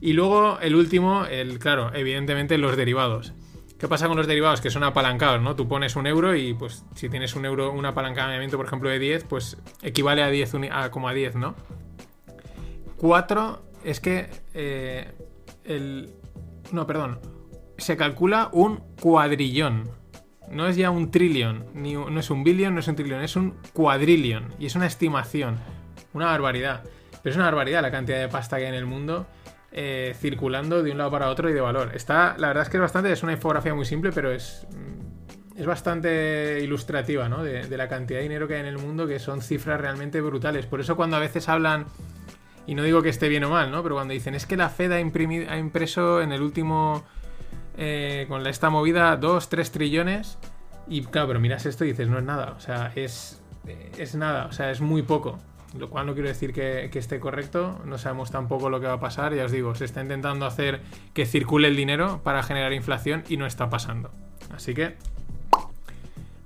y luego el último, el claro, evidentemente los derivados. ¿Qué pasa con los derivados? Que son apalancados, ¿no? Tú pones un euro y pues si tienes un euro, un apalancamiento, por ejemplo, de 10, pues equivale a 10, uni- a como a 10, ¿no? 4 es que eh, el... No, perdón. Se calcula un cuadrillón. No es ya un trillón, ni no es un billón, no es un trillón, es un cuadrillón. Y es una estimación. Una barbaridad. Pero es una barbaridad la cantidad de pasta que hay en el mundo eh, circulando de un lado para otro y de valor. Está, la verdad es que es bastante, es una infografía muy simple, pero es, mm, es bastante ilustrativa, ¿no? De, de la cantidad de dinero que hay en el mundo, que son cifras realmente brutales. Por eso cuando a veces hablan, y no digo que esté bien o mal, ¿no? Pero cuando dicen, es que la Fed ha, imprimido, ha impreso en el último, eh, con esta movida, 2, 3 trillones, y claro, pero miras esto y dices, no es nada, o sea, es, es nada, o sea, es muy poco. lo cual no quiero decir que, que esté correcto, no sabemos tampoco lo que va a pasar, ya os digo, se está intentando hacer que circule el dinero para generar inflación y no está pasando. Así que,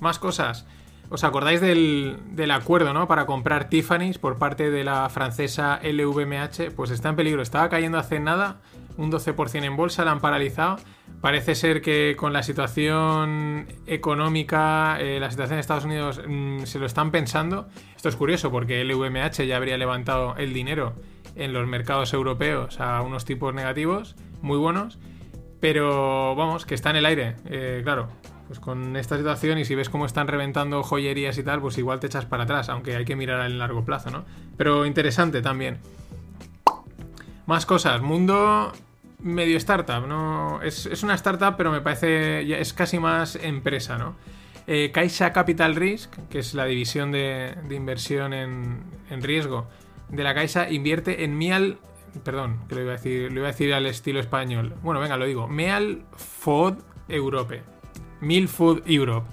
más cosas. ¿Os acordáis del, del, acuerdo, ¿no? Para comprar Tiffany's por parte de la francesa LVMH. Pues está en peligro. Estaba cayendo hace nada un 12% en bolsa, la han paralizado. Parece ser que con la situación económica, eh, la situación de Estados Unidos, mmm, se lo están pensando. Esto es curioso porque LVMH ya habría levantado el dinero en los mercados europeos a unos tipos negativos, muy buenos. Pero vamos, que está en el aire, eh, claro pues con esta situación y si ves cómo están reventando joyerías y tal, pues igual te echas para atrás, aunque hay que mirar en largo plazo, ¿no? Pero interesante también. Más cosas, mundo medio startup, ¿no? Es, es una startup, pero me parece, es casi más empresa, ¿no? Eh, Caixa Capital Risk, que es la división de, de inversión en, en, riesgo de la Caixa, invierte en Mial, perdón, que lo iba a decir, lo iba a decir al estilo español. Bueno, venga, lo digo, Meal Food Europe. Meal Food Europe.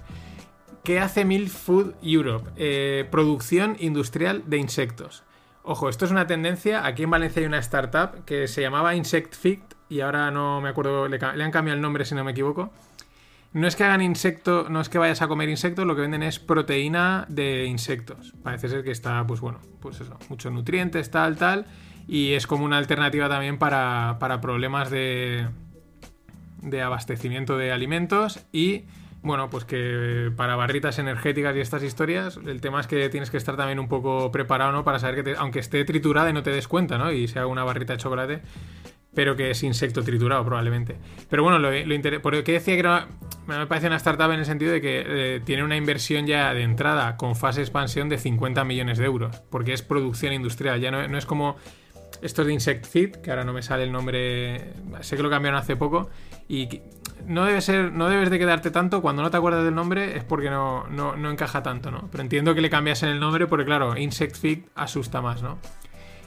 ¿Qué hace Meal Food Europe? Eh, producción industrial de insectos. Ojo, esto es una tendencia. Aquí en Valencia hay una startup que se llamaba Insect Fit y ahora no me acuerdo, le, han cambiado el nombre si no me equivoco. No es que hagan insecto, no es que vayas a comer insectos, lo que venden es proteína de insectos. Parece ser que está, pues bueno, pues eso, muchos nutrientes, tal, tal. Y es como una alternativa también para, para problemas de, de abastecimiento de alimentos y bueno, pues que para barritas energéticas y estas historias, el tema es que tienes que estar también un poco preparado, ¿no? Para saber que, aunque esté triturada y no te des cuenta, ¿no? Y sea una barrita de chocolate, pero que es insecto triturado probablemente. Pero bueno, lo, lo por que decía que era, me parece una startup en el sentido de que eh, tiene una inversión ya de entrada con fase expansión de 50 millones de euros, porque es producción industrial, ya no, no es como estos de Insect Feed, que ahora no me sale el nombre, sé que lo cambiaron hace poco, y no debe ser, no debes de quedarte tanto cuando no te acuerdas del nombre, es porque no, no, no encaja tanto, ¿no? Pero entiendo que le cambiasen el nombre porque, claro, Insect Feed asusta más, ¿no?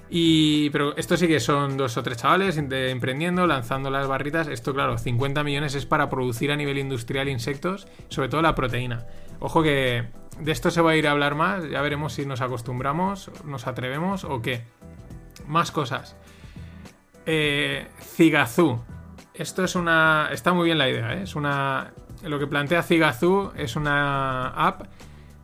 Y, pero esto sí que son dos o tres chavales emprendiendo, lanzando las barritas. Esto, claro, 50 millones es para producir a nivel industrial insectos, sobre todo la proteína. Ojo que de esto se va a ir a hablar más, ya veremos si nos acostumbramos, nos atrevemos o qué. Más cosas. Eh, Zigazú. Esto es una. Está muy bien la idea, ¿eh? Es una. Lo que plantea Zigazú es una app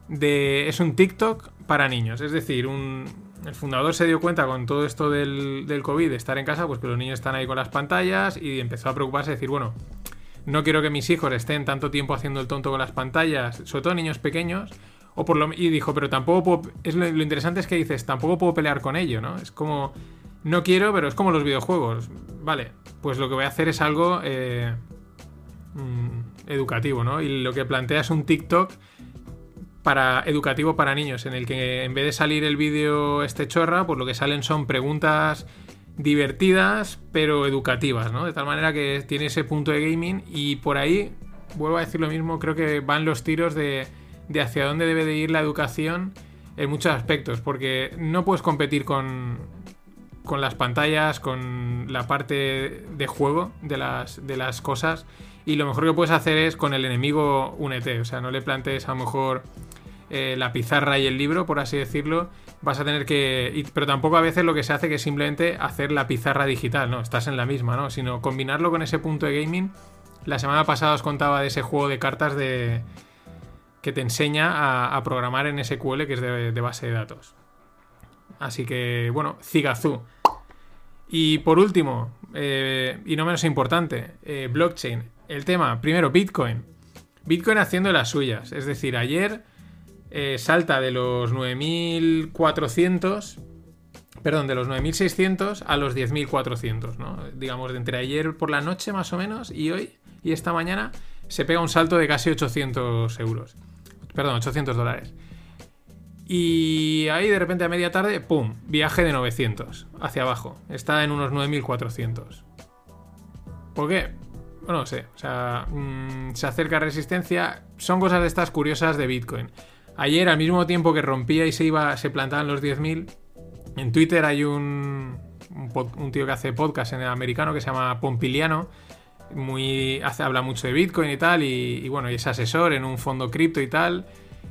de. Es un TikTok para niños. Es decir, un. El fundador se dio cuenta con todo esto del, COVID, de estar en casa, pues que los niños están ahí con las pantallas y empezó a preocuparse, decir, bueno, no quiero que mis hijos estén tanto tiempo haciendo el tonto con las pantallas, sobre todo niños pequeños, o por lo, y dijo, pero tampoco puedo, es lo, lo, interesante es que dices, tampoco puedo pelear con ello, ¿no? Es como, no quiero, pero es como los videojuegos. Vale, pues lo que voy a hacer es algo eh, mm, educativo, ¿no? Y lo que plantea es un TikTok para educativo para niños, en el que en vez de salir el vídeo este chorra, pues lo que salen son preguntas divertidas, pero educativas, ¿no? De tal manera que tiene ese punto de gaming y por ahí, vuelvo a decir lo mismo, creo que van los tiros de, de hacia dónde debe de ir la educación en muchos aspectos, porque no puedes competir con, con las pantallas, con la parte de juego de las, de las cosas. Y lo mejor que puedes hacer es con el enemigo únete. O sea, no le plantees a lo mejor eh, la pizarra y el libro, por así decirlo. Vas a tener que. Pero tampoco a veces lo que se hace que es simplemente hacer la pizarra digital, ¿no? Estás en la misma, ¿no? Sino combinarlo con ese punto de gaming. La semana pasada os contaba de ese juego de cartas de. que te enseña a, programar en SQL, que es de, base de datos. Así que, bueno, Zigazú. Y por último, eh, y no menos importante, eh, blockchain. El tema, primero, Bitcoin. Bitcoin haciendo las suyas. Es decir, ayer eh, salta de los 9.400, perdón, de los 9.600 a los 10.400, ¿no? Digamos, de entre ayer por la noche más o menos y hoy y esta mañana se pega un salto de casi 800 euros. Perdón, 800 dólares. Y ahí de repente a media tarde, ¡pum! Viaje de 900 hacia abajo. Está en unos 9400. ¿Por qué? Bueno, no sé. O sea, mmm, se acerca resistencia. Son cosas de estas curiosas de Bitcoin. Ayer, al mismo tiempo que rompía y se iba, se plantaban los 10.000, en Twitter hay un, un, tío que hace podcast en el americano que se llama Pompiliano. Muy, hace, habla mucho de Bitcoin y tal. Y, bueno, es asesor en un fondo cripto y tal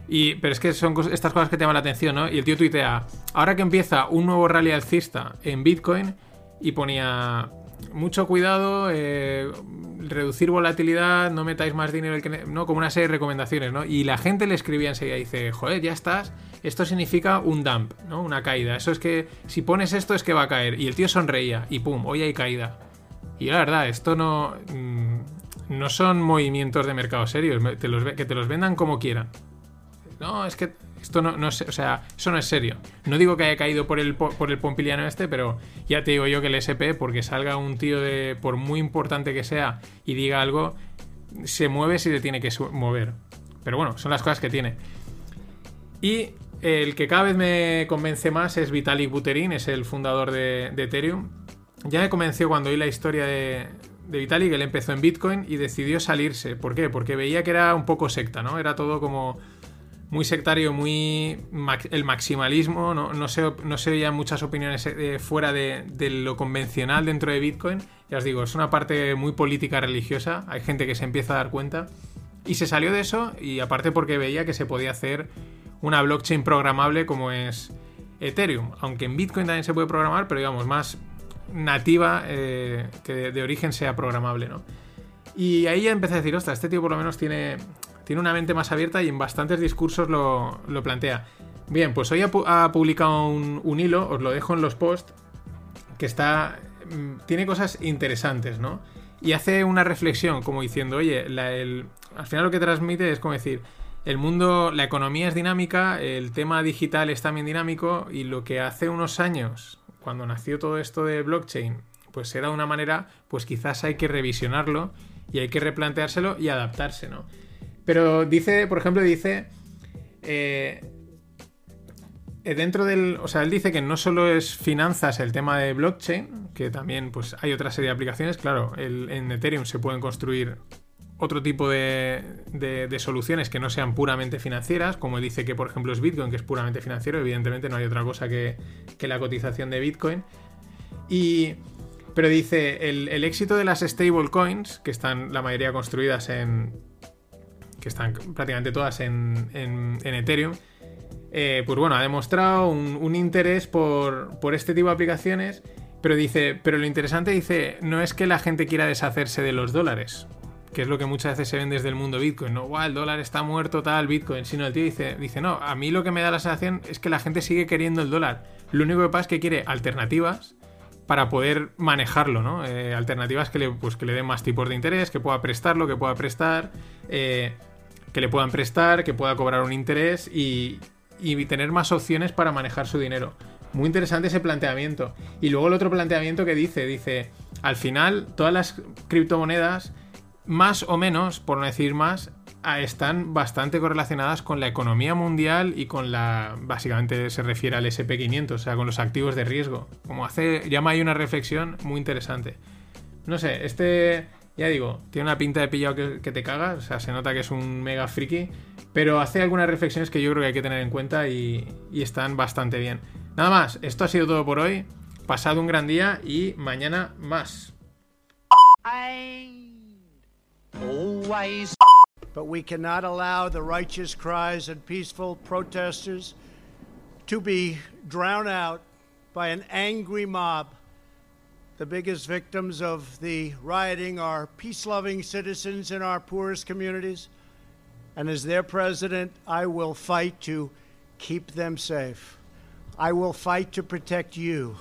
Y, pero es que son estas cosas que te llaman la atención, ¿no? Y el tío tuitea, ahora que empieza un nuevo rally alcista en Bitcoin, y ponía, mucho cuidado, eh, reducir volatilidad, no metáis más dinero, que ne-", ¿no? Como una serie de recomendaciones, ¿no? Y la gente le escribía enseguida, dice, joder, ya estás, esto significa un dump, ¿no? Una caída. Eso es que, si pones esto es que va a caer. Y el tío sonreía, y pum, hoy hay caída. Y la verdad, esto no... mm, no son movimientos de mercado serios, que te los vendan como quieran. No, es que esto no, no sé, o sea, eso no es serio. No digo que haya caído por el, po- por el pompiliano este, pero ya te digo yo que el SP, porque salga un tío de, por muy importante que sea, y diga algo, se mueve si se tiene que mover. Pero bueno, son las cosas que tiene. Y el que cada vez me convence más es Vitalik Buterin, es el fundador de, de Ethereum. Ya me convenció cuando oí la historia de, de Vitalik, él empezó en Bitcoin y decidió salirse. ¿Por qué? Porque veía que era un poco secta, ¿no? Era todo como muy sectario, muy el maximalismo, no, no, se, no se oían muchas opiniones eh, fuera de, de lo convencional dentro de Bitcoin. Ya os digo, es una parte muy política religiosa, hay gente que se empieza a dar cuenta. Y se salió de eso y aparte porque veía que se podía hacer una blockchain programable como es Ethereum, aunque en Bitcoin también se puede programar, pero digamos más nativa, eh, que de, de origen sea programable, ¿no? Y ahí ya empecé a decir, ostras, este tío por lo menos tiene, tiene una mente más abierta y en bastantes discursos lo, lo plantea. Bien, pues hoy ha, pu- ha publicado un, un hilo, os lo dejo en los posts, que está. mm, tiene cosas interesantes, ¿no? Y hace una reflexión, como diciendo, oye, la- el- al final lo que transmite es como decir. El mundo, la economía es dinámica, el tema digital es también dinámico y lo que hace unos años, cuando nació todo esto de blockchain, pues era una manera, pues quizás hay que revisionarlo y hay que replanteárselo y adaptarse, ¿no? Pero dice, por ejemplo, dice, eh, eh, dentro del, o sea, él dice que no solo es finanzas el tema de blockchain, que también pues hay otra serie de aplicaciones, claro, en Ethereum se pueden construir otro tipo de, soluciones que no sean puramente financieras, como dice que por ejemplo es Bitcoin, que es puramente financiero, evidentemente no hay otra cosa que, que la cotización de Bitcoin. Y, pero dice, el, el éxito de las stablecoins, que están la mayoría construidas en, que están prácticamente todas en, en- Ethereum, eh, pues bueno, ha demostrado un, un interés por, por este tipo de aplicaciones, pero dice, pero lo interesante dice, no es que la gente quiera deshacerse de los dólares, que es lo que muchas veces se ven desde el mundo Bitcoin, no, "Guau, el dólar está muerto, tal, Bitcoin, sino el tío dice, dice, no, a mí lo que me da la sensación es que la gente sigue queriendo el dólar, lo único que pasa es que quiere alternativas para poder manejarlo, ¿no? Eh, alternativas que le, pues, que le den más tipos de interés, que pueda prestarlo, que pueda prestar, eh, que le puedan prestar, que pueda cobrar un interés y, y tener más opciones para manejar su dinero. Muy interesante ese planteamiento. Y luego el otro planteamiento que dice, dice, al final todas las criptomonedas, más o menos, por no decir más, están bastante correlacionadas con la economía mundial y con la, básicamente se refiere al SP500, o sea, con los activos de riesgo. Como hace, llama ahí una reflexión muy interesante. No sé, este, ya digo, tiene una pinta de pillado que, te cagas, o sea, se nota que es un mega friki, pero hace algunas reflexiones que yo creo que hay que tener en cuenta y, y están bastante bien. Nada más, esto ha sido todo por hoy. Pasad un gran día y mañana más. But we cannot allow the righteous cries and peaceful protesters to be drowned out by an angry mob. The biggest victims of the rioting are peace loving citizens in our poorest communities. And as their president, I will fight to keep them safe. I will fight to protect you.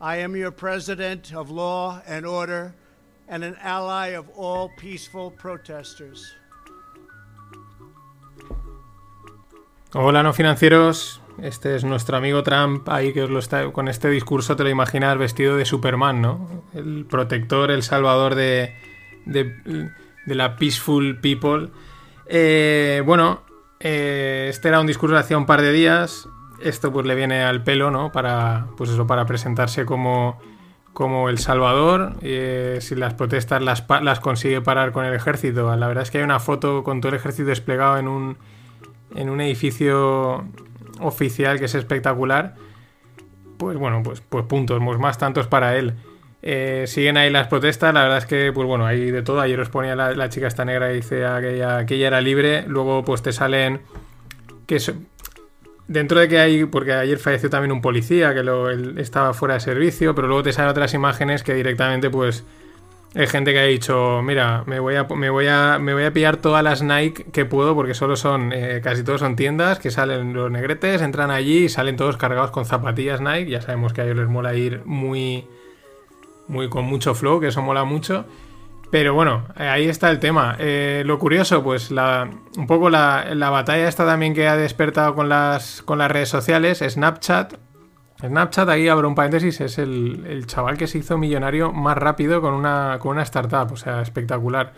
I am your president of law and order and an ally of all peaceful protesters. Hola no financieros, este es nuestro amigo Trump ahí que os lo está con este discurso te lo imaginas vestido de Superman, ¿no? El protector, el salvador de, de, de la peaceful people. Eh, bueno, eh, este era un discurso de hacía un par de días. Esto pues le viene al pelo, ¿no? Para pues eso, para presentarse como como El Salvador, eh, si las protestas las, las consigue parar con el ejército. La verdad es que hay una foto con todo el ejército desplegado en un, en un edificio oficial que es espectacular. Pues bueno, pues, pues puntos, pues más tantos para él. Eh, siguen ahí las protestas, la verdad es que, pues bueno, hay de todo. Ayer os ponía la, chica esta negra y dice que ella, era libre. Luego, pues te salen que es, dentro de que hay, porque ayer falleció también un policía que lo, estaba fuera de servicio, pero luego te salen otras imágenes que directamente pues hay gente que ha dicho, mira, me voy a, me voy a, me voy a pillar todas las Nike que puedo porque solo son, eh, casi todos son tiendas que salen los negretes, entran allí y salen todos cargados con zapatillas Nike, ya sabemos que a ellos les mola ir muy, muy con mucho flow, que eso mola mucho. Pero bueno, eh, ahí está el tema. Eh, lo curioso, pues un poco la, la, batalla esta también que ha despertado con las, con las redes sociales, Snapchat. Snapchat, ahí abro un paréntesis, es el, el chaval que se hizo millonario más rápido con una, con una startup, o sea, espectacular.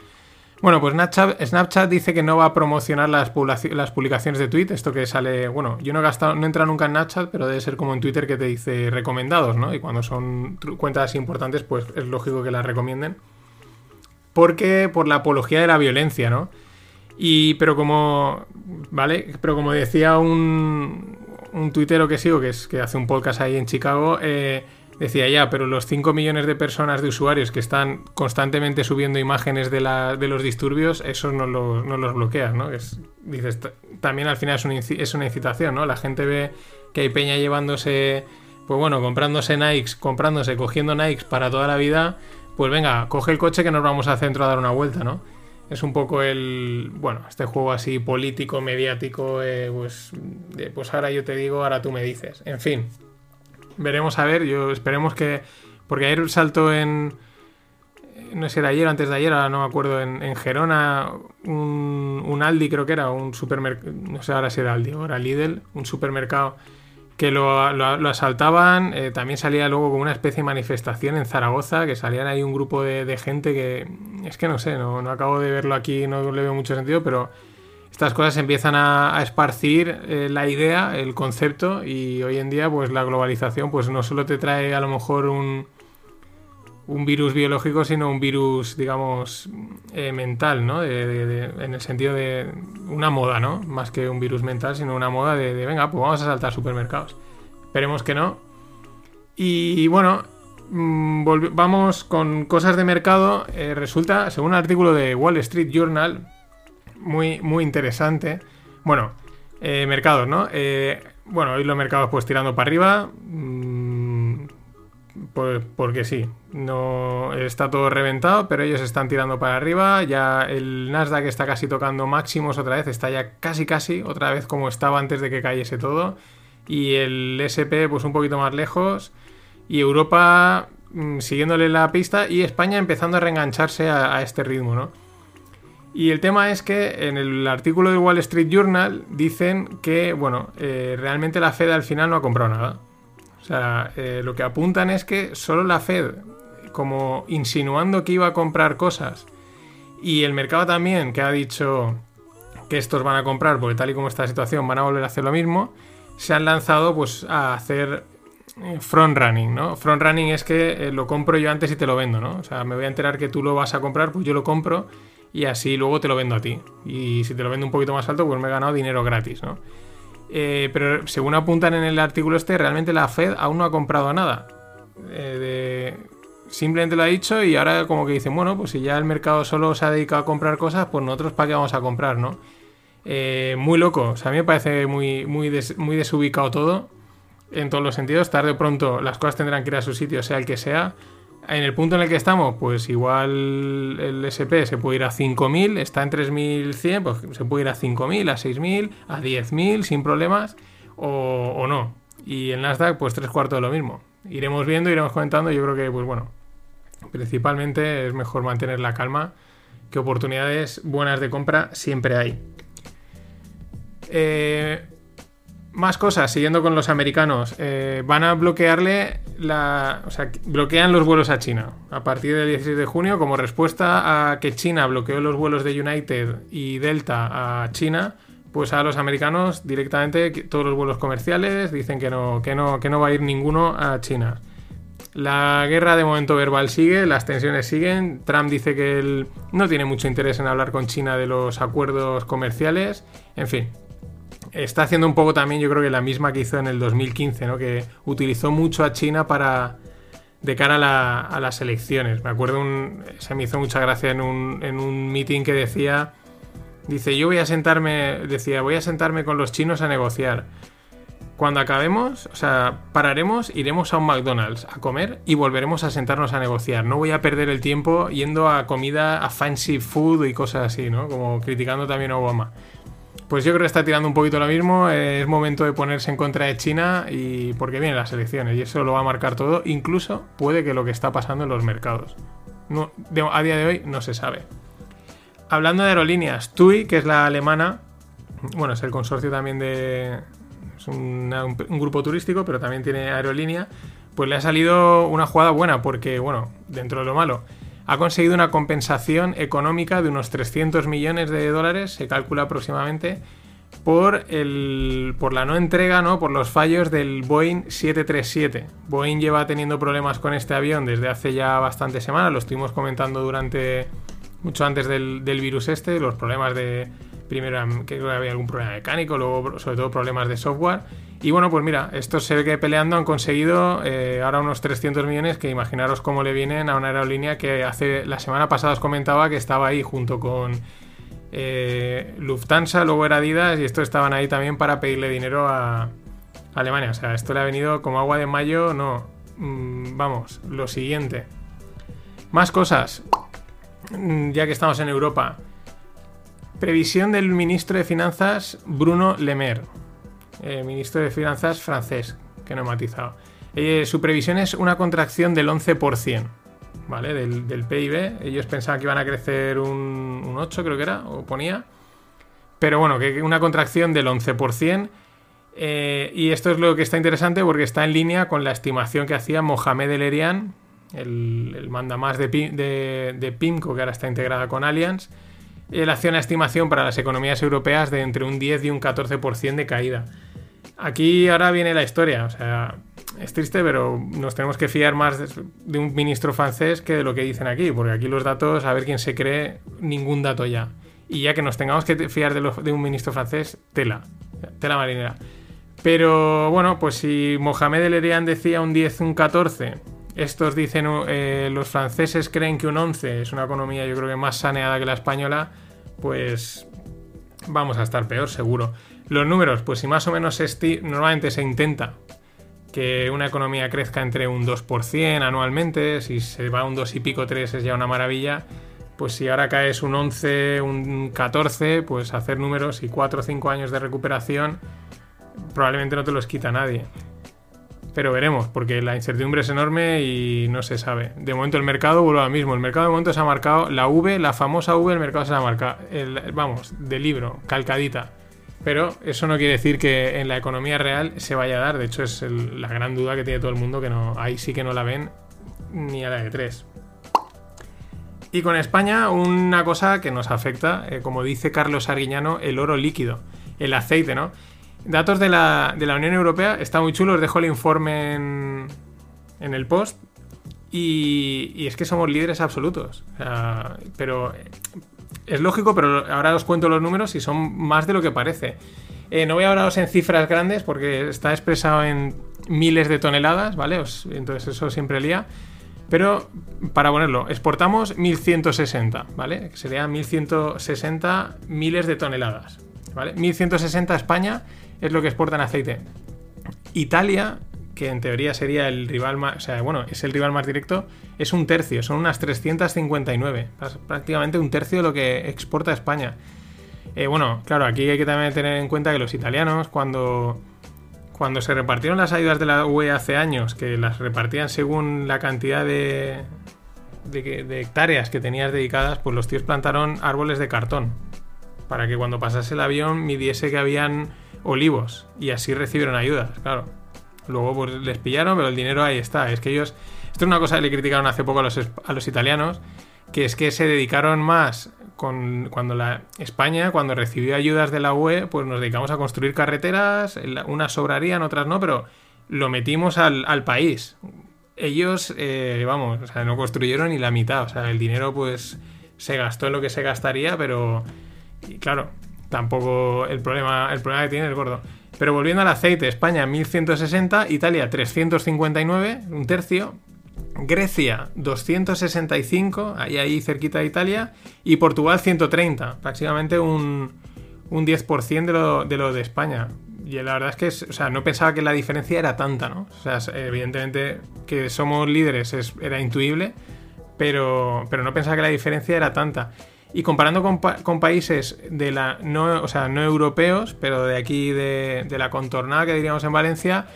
Bueno, pues Snapchat, Snapchat dice que no va a promocionar las, publicaciones de tweet. Esto que sale, bueno, yo no he gastado, no he nunca en Snapchat, pero debe ser como en Twitter que te dice recomendados, ¿no? Y cuando son cuentas importantes, pues es lógico que las recomienden porque por la apología de la violencia, ¿no? Y, pero como, ¿vale? Pero como decía un, un tuitero que sigo, que, es, que hace un podcast ahí en Chicago, eh, decía ya, pero los 5 millones de personas de usuarios que están constantemente subiendo imágenes de, la, de los disturbios, eso no, lo, no los bloqueas, ¿no? Es, dices, también al final es, es una incitación, ¿no? La gente ve que hay peña llevándose, pues bueno, comprándose Nikes, comprándose, cogiendo Nikes para toda la vida pues venga, coge el coche que nos vamos al centro a dar una vuelta, ¿no? Es un poco el, bueno, este juego así político, mediático, eh, pues, pues ahora yo te digo, ahora tú me dices. En fin, veremos a ver, yo esperemos que, porque ayer salto en, no sé era ayer antes de ayer, ahora no me acuerdo, en, Gerona, un, un, Aldi creo que era, un supermercado, no sé ahora si era Aldi era Lidl, un supermercado que lo, asaltaban. Eh, también salía luego como una especie de manifestación en Zaragoza, que salían ahí un grupo de, gente que es que no sé, no, acabo de verlo aquí, no le veo mucho sentido, pero estas cosas empiezan a, esparcir eh, la idea, el concepto, y hoy en día pues la globalización pues no solo te trae a lo mejor un, un virus biológico, sino un virus, digamos, eh, mental, ¿no? en el sentido de una moda, ¿no? Más que un virus mental, sino una moda de, venga, pues vamos a saltar supermercados. Esperemos que no. Y bueno, mm, vamos con cosas de mercado. Eh, resulta, según un artículo de Wall Street Journal, muy, muy interesante. Bueno, eh, mercados, ¿no? bueno, hoy los mercados pues tirando para arriba. Mm, pues porque sí, no está todo reventado, pero ellos están tirando para arriba. Ya el Nasdaq está casi tocando máximos otra vez, está ya casi casi otra vez como estaba antes de que cayese todo. Y el SP pues un poquito más lejos. Y Europa mm, siguiéndole la pista y España empezando a reengancharse a, este ritmo, ¿no? Y el tema es que en el artículo del Wall Street Journal dicen que, bueno, eh, realmente la Fed al final no ha comprado nada. O sea, eh, lo que apuntan es que solo la Fed, como insinuando que iba a comprar cosas, y el mercado también, que ha dicho que estos van a comprar, porque tal y como está la situación, van a volver a hacer lo mismo, se han lanzado pues a hacer eh, front running, ¿no? Front running es que eh, lo compro yo antes y te lo vendo, ¿no? O sea, me voy a enterar que tú lo vas a comprar, pues yo lo compro y así luego te lo vendo a ti. Y si te lo vendo un poquito más alto, pues me he ganado dinero gratis, ¿no? Eh, pero según apuntan en el artículo este, realmente la Fed aún no ha comprado nada. Eh, simplemente lo ha dicho y ahora como que dicen, bueno, pues si ya el mercado solo se ha dedicado a comprar cosas, pues nosotros para qué vamos a comprar, ¿no? Eh, muy loco, o sea, a mí me parece muy, muy, muy desubicado todo, en todos los sentidos. Tarde o pronto las cosas tendrán que ir a su sitio, sea el que sea. En el punto en el que estamos, pues igual el SP se puede ir a 5.000, está en 3.100, pues se puede ir a 5.000, a 6.000, a 10.000 sin problemas, o, no. Y el Nasdaq, pues tres cuartos de lo mismo. Iremos viendo, iremos comentando, yo creo que, pues bueno, principalmente es mejor mantener la calma, que oportunidades buenas de compra siempre hay. Eh, más cosas, siguiendo con los americanos. Eh, van a bloquearle la. O sea, bloquean los vuelos a China. A partir del 16 de junio, como respuesta a que China bloqueó los vuelos de United y Delta a China, pues a los americanos directamente todos los vuelos comerciales dicen que no, que no, que no va a ir ninguno a China. La guerra de momento verbal sigue, las tensiones siguen. Trump dice que él no tiene mucho interés en hablar con China de los acuerdos comerciales. En fin, está haciendo un poco también, yo creo que la misma que hizo en el 2015, ¿no? Que utilizó mucho a China para de cara a, las elecciones. Me acuerdo, un, se me hizo mucha gracia en un, en un meeting que decía Dice, yo voy a sentarme, decía, voy a sentarme con los chinos a negociar. Cuando acabemos, o sea, pararemos, iremos a un McDonald's a comer y volveremos a sentarnos a negociar. No voy a perder el tiempo yendo a comida, a fancy food y cosas así, ¿no? Como criticando también a Obama. Pues yo creo que está tirando un poquito lo mismo. Es momento de ponerse en contra de China y porque vienen las elecciones y eso lo va a marcar todo. Incluso puede que lo que está pasando en los mercados. A día de hoy no se sabe. Hablando de aerolíneas, TUI, que es la alemana, bueno, es el consorcio también de. Es un grupo turístico, pero también tiene aerolínea. Pues le ha salido una jugada buena, porque, bueno, dentro de lo malo, ha conseguido una compensación económica de unos 300 millones de dólares, se calcula aproximadamente, por, el, por la no entrega, ¿no? por los fallos del Boeing 737. Boeing lleva teniendo problemas con este avión desde hace ya bastantes semanas, lo estuvimos comentando durante mucho antes del, del virus este, los problemas de... Primero que había algún problema mecánico, luego sobre todo problemas de software. Y bueno, pues mira, estos se ve que peleando han conseguido eh, ahora unos 300 millones que imaginaros cómo le vienen a una aerolínea que hace la semana pasada os comentaba que estaba ahí junto con eh, Lufthansa, luego era Adidas y estos estaban ahí también para pedirle dinero a Alemania. O sea, esto le ha venido como agua de mayo, no. Mm, vamos, lo siguiente. Más cosas, Mm, ya que estamos en Europa. Previsión del ministro de Finanzas Bruno Le Maire, eh, ministro de Finanzas francés, que no he matizado. Eh, su previsión es una contracción del 11%, ¿vale? Del, PIB. Ellos pensaban que iban a crecer un, un 8, creo que era, o ponía. Pero bueno, que una contracción del 11%. eh, y esto es lo que está interesante porque está en línea con la estimación que hacía Mohamed El Erian, el, el mandamás de, de, de PIMCO, que ahora está integrada con Allianz. Él hacía una estimación para las economías europeas de entre un 10 y un 14% de caída. Aquí ahora viene la historia, o sea, es triste, pero nos tenemos que fiar más de, un ministro francés que de lo que dicen aquí, porque aquí los datos, a ver quién se cree, ningún dato ya. Y ya que nos tengamos que fiar de, un ministro francés, tela, tela marinera. Pero bueno, pues si Mohamed El decía un 10, un 14, estos dicen, eh, los franceses creen que un 11 es una economía yo creo que más saneada que la española, pues vamos a estar peor seguro. Los números, pues si más o menos normalmente se intenta que una economía crezca entre un 2% anualmente, si se va a un 2 y pico 3 es ya una maravilla, pues si ahora caes un 11, un 14, pues hacer números y 4 o 5 años de recuperación probablemente no te los quita nadie. Pero veremos, porque la incertidumbre es enorme y no se sabe. De momento el mercado vuelve a lo mismo. El mercado de momento se ha marcado la V, la famosa V, el mercado se la ha marcado. el- vamos, de libro, calcadita. Pero eso no quiere decir que en la economía real se vaya a dar. De hecho, es la gran duda que tiene todo el mundo, que no, ahí sí que no la ven ni a la de tres. Y con España, una cosa que nos afecta, eh, como dice Carlos Arguiñano, el oro líquido, el aceite, ¿no? Datos de la, de la Unión Europea, está muy chulo, os dejo el informe en, el post. Y, y es que somos líderes absolutos. Pero eh, es lógico, pero ahora os cuento los números y son más de lo que parece. Eh, no voy a hablaros en cifras grandes porque está expresado en miles de toneladas, ¿vale? Os- entonces eso siempre lía. Pero para ponerlo, exportamos 1160, ¿vale? Sería 1160 miles de toneladas, ¿vale? 1160 España es lo que exporta en aceite. Italia, que en teoría sería el rival más, o sea, bueno, es el rival más directo, es un tercio, son unas 359, Prá- prácticamente un tercio de lo que exporta España. Eh, bueno, claro, aquí hay que también tener en cuenta que los italianos, cuando, cuando se repartieron las ayudas de la UE hace años, que las repartían según la cantidad de, de, de hectáreas que tenías dedicadas, pues los tíos plantaron árboles de cartón para que cuando pasase el avión midiese que habían olivos y así recibieron ayudas, claro. Luego pues, les pillaron, pero el dinero ahí está. Es que ellos. Esto es una cosa que le criticaron hace poco a los, a los italianos, que es que se dedicaron más con cuando la España, cuando recibió ayudas de la UE, pues nos dedicamos a construir carreteras, unas sobrarían, otras no, pero lo metimos al, al país. Ellos, eh, vamos, o sea, no construyeron ni la mitad. O sea, el dinero, pues, se gastó en lo que se gastaría, pero. Claro, tampoco el problema, el problema que tiene es gordo. Pero volviendo al aceite, España 1160, Italia 359, un tercio. Grecia 265, ahí, ahí cerquita de Italia, y Portugal 130, prácticamente un, un 10% de lo, de lo de España. Y la verdad es que o sea, no pensaba que la diferencia era tanta, ¿no? O sea, evidentemente que somos líderes es, era intuible, pero, pero no pensaba que la diferencia era tanta. Y comparando con, pa- con países no, europeos, pero de aquí de, la contornada que diríamos en Valencia,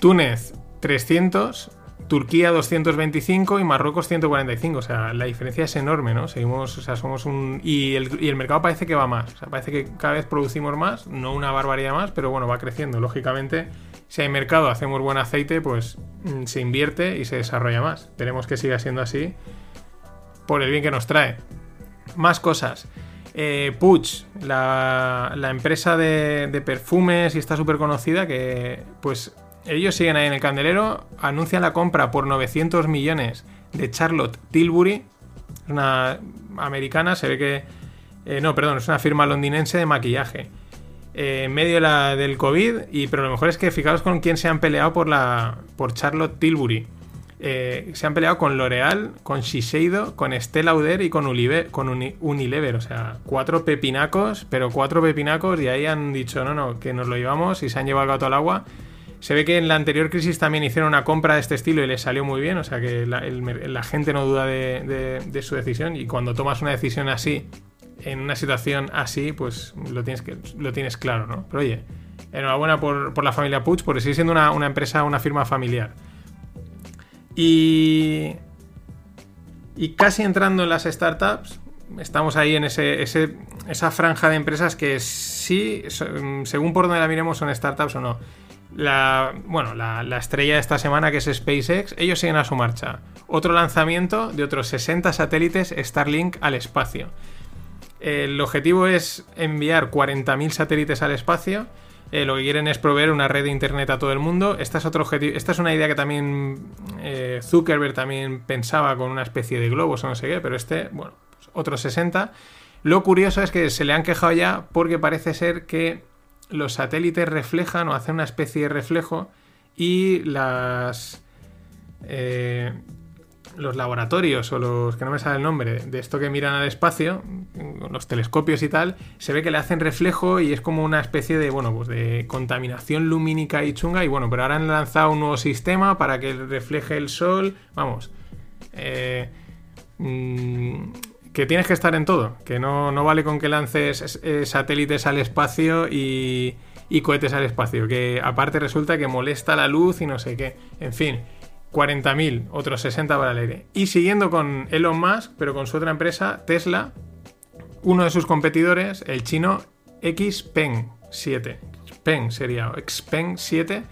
Túnez 300, Turquía 225 y Marruecos 145. O sea, la diferencia es enorme, ¿no? Seguimos, o sea, somos un. Y el, mercado parece que va más. Parece que cada vez producimos más, no una barbaridad más, pero bueno, va creciendo. Lógicamente, si hay mercado, hacemos buen aceite, pues mm, se invierte y se desarrolla más. Esperemos que siga siendo así por el bien que nos trae. Más cosas. Eh, la, empresa de, perfumes y está súper conocida, que pues ellos siguen ahí en el candelero, anuncian la compra por 900 millones de Charlotte Tilbury, una americana, se ve que... eh, no, perdón, es una firma londinense de maquillaje. Eh, en medio del COVID, y, pero lo mejor es que fijaos con quién se han peleado por, la, por Charlotte Tilbury. Eh, se han peleado con L'Oreal, con Shiseido, con Estée Lauder y con, Unilever. O sea, cuatro pepinacos, pero cuatro pepinacos y ahí han dicho, no, no, que nos lo llevamos y se han llevado el gato al agua. Se ve que en la anterior crisis también hicieron una compra de este estilo y les salió muy bien, o sea que la, gente no duda de, su decisión y cuando tomas una decisión así, en una situación así, pues lo tienes, claro, ¿no? Pero oye, enhorabuena por, la familia Puig, porque sigue siendo una empresa, una firma familiar. Y. Y casi entrando en las startups, estamos ahí en esa franja de empresas que sí, son- según por donde la miremos, son startups o no. Bueno, la, la estrella de esta semana, que es SpaceX, ellos siguen a su marcha. Otro lanzamiento de otros 60 satélites Starlink al espacio. El objetivo es enviar 40.000 satélites al espacio. Eh, lo que quieren es proveer una red de internet a todo el mundo. Esta es, otro objetivo, esta es una idea que también eh, Zuckerberg también pensaba con una especie de globos o no sé qué, pero este, bueno, pues otros 60. Lo curioso es que se le han quejado ya porque parece ser que los satélites reflejan o hacen una especie de reflejo y las... eh, los laboratorios o los que no me sale el nombre de esto que miran al espacio, los telescopios y tal, se ve que le hacen reflejo y es como una especie de, bueno, pues de contaminación lumínica y chunga. Y bueno, pero ahora han lanzado un nuevo sistema para que refleje el sol. Vamos. eh, mm, que tienes que estar en todo. Que no, no vale con que lances eh, satélites al espacio y, y cohetes al espacio. Que aparte resulta que molesta la luz y no sé qué. En fin. 40.000, otros 60 para el aire. Y siguiendo con Elon Musk, pero con su otra empresa, Tesla, uno de sus competidores, el chino Xpeng 7. Xpeng sería, Xpeng 7.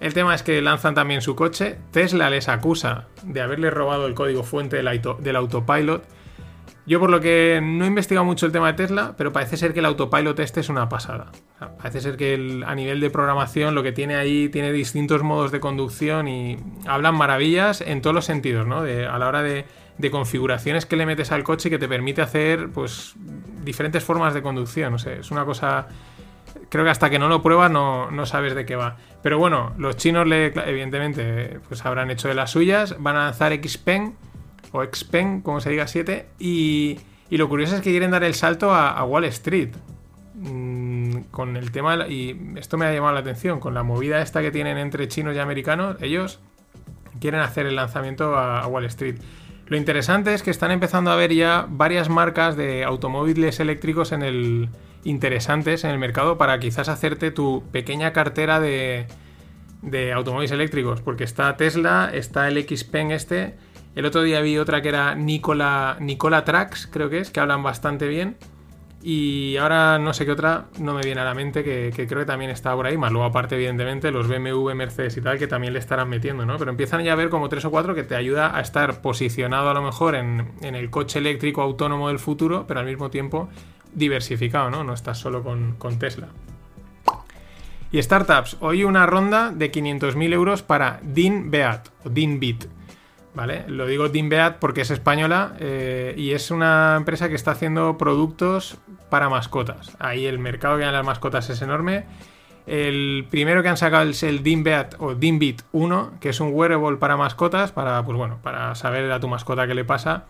El tema es que lanzan también su coche. Tesla les acusa de haberle robado el código fuente del, auto- del autopilot. Yo por lo que no he investigado mucho el tema de Tesla, pero parece ser que el autopilot este es una pasada. Sea, parece ser que a nivel de programación lo que tiene ahí tiene distintos modos de conducción y hablan maravillas en todos los sentidos, ¿no? A la hora de, configuraciones que le metes al coche que te permite hacer pues diferentes formas de conducción. No sé, es una cosa creo que hasta que no lo pruebas no, no sabes de qué va. Pero bueno, los chinos le, evidentemente pues habrán hecho de las suyas, van a lanzar Xpeng o Xpeng, como se diga 7, y, y lo curioso es que quieren dar el salto a, Wall Street. Mm, con el tema, y esto me ha llamado la atención, con la movida esta que tienen entre chinos y americanos, ellos quieren hacer el lanzamiento a, a Wall Street. Lo interesante es que están empezando a haber ya varias marcas de automóviles eléctricos en el interesantes en el mercado para quizás hacerte tu pequeña cartera de, de automóviles eléctricos, porque está Tesla, está el Xpeng este, el otro día vi otra que era Nicola, Nicola Trax, creo que es, que hablan bastante bien. Y ahora no sé qué otra no me viene a la mente que, creo que también está por ahí. Más luego, aparte, evidentemente, los BMW, Mercedes y tal, que también le estarán metiendo, ¿no? Pero empiezan ya a ver como tres o cuatro que te ayuda a estar posicionado a lo mejor en, en el coche eléctrico autónomo del futuro, pero al mismo tiempo diversificado, ¿no? No estás solo con, con Tesla. Y startups, hoy una ronda de 500.000 euros para Dean Beat o Dean Beat. ¿Vale? Lo digo Dean Beat porque es española eh, y es una empresa que está haciendo productos para mascotas. Ahí el mercado que hay en las mascotas es enorme. El primero que han sacado es el Dimbeat o Dimbit 1, que es un wearable para mascotas, para, pues bueno, para saber a tu mascota qué le pasa.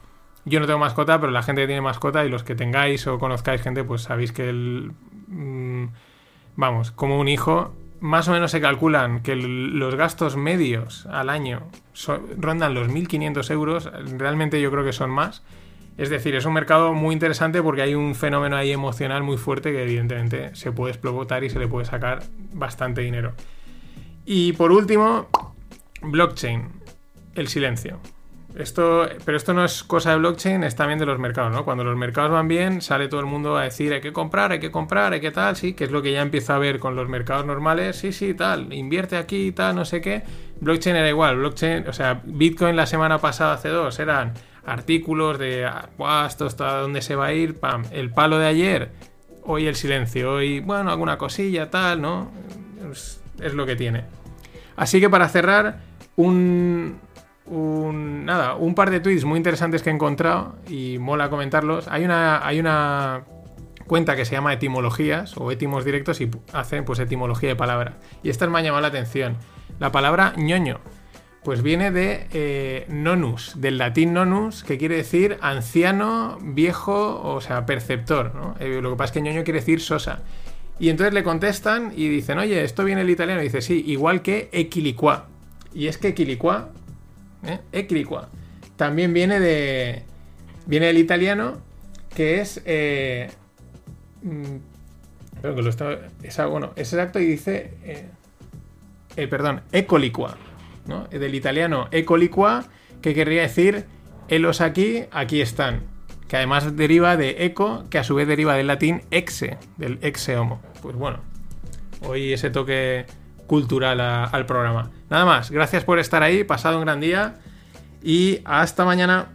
Yo no tengo mascota, pero la gente que tiene mascota y los que tengáis o conozcáis gente, pues sabéis que el... mm, vamos, como un hijo, más o menos se calculan que los gastos medios al año rondan los 1.500 euros. Realmente yo creo que son más. Es decir, es un mercado muy interesante porque hay un fenómeno ahí emocional muy fuerte que evidentemente se puede explotar y se le puede sacar bastante dinero. Y por último, blockchain, el silencio. Esto, pero esto no es cosa de blockchain, es también de los mercados, ¿no? Cuando los mercados van bien, sale todo el mundo a decir hay que comprar, hay que comprar, hay que tal, sí, que es lo que ya empiezo a ver con los mercados normales, sí, sí, tal, invierte aquí, tal, no sé qué. Blockchain era igual, blockchain, o sea, Bitcoin la semana pasada, hace dos, eran artículos de, ah, "Buah, esto está dónde se va a ir, pam, el palo de ayer, hoy el silencio, hoy, bueno, alguna cosilla, tal, ¿no? Es lo que tiene. Así que para cerrar, un, un- nada, un par de tweets muy interesantes que he encontrado y mola comentarlos. Hay una, hay una cuenta que se llama Etimologías o Etimos Directos y hacen pues etimología de palabras. Y estas me han llamado la atención. La palabra ñoño, pues viene de eh, nonus, del latín nonus, que quiere decir anciano, viejo, o sea, perceptor. Eh, lo que pasa es que ñoño quiere decir sosa. Y entonces le contestan y dicen, oye, esto viene del italiano. Y dice, sí, igual que equilicua. Y es que equilicua, ¿eh? también viene de. Viene del italiano, que es. Eh, mm, creo que lo está. Es, algo- bueno, es exacto y dice. eh, eh, perdón, ecolicua. ¿no? Del italiano ecolicua, que querría decir helos aquí, aquí están. Que además deriva de eco, que a su vez deriva del latín exe, del exe homo. Pues bueno, hoy ese toque cultural al programa. Nada más, gracias por estar ahí, pasado un gran día y hasta mañana.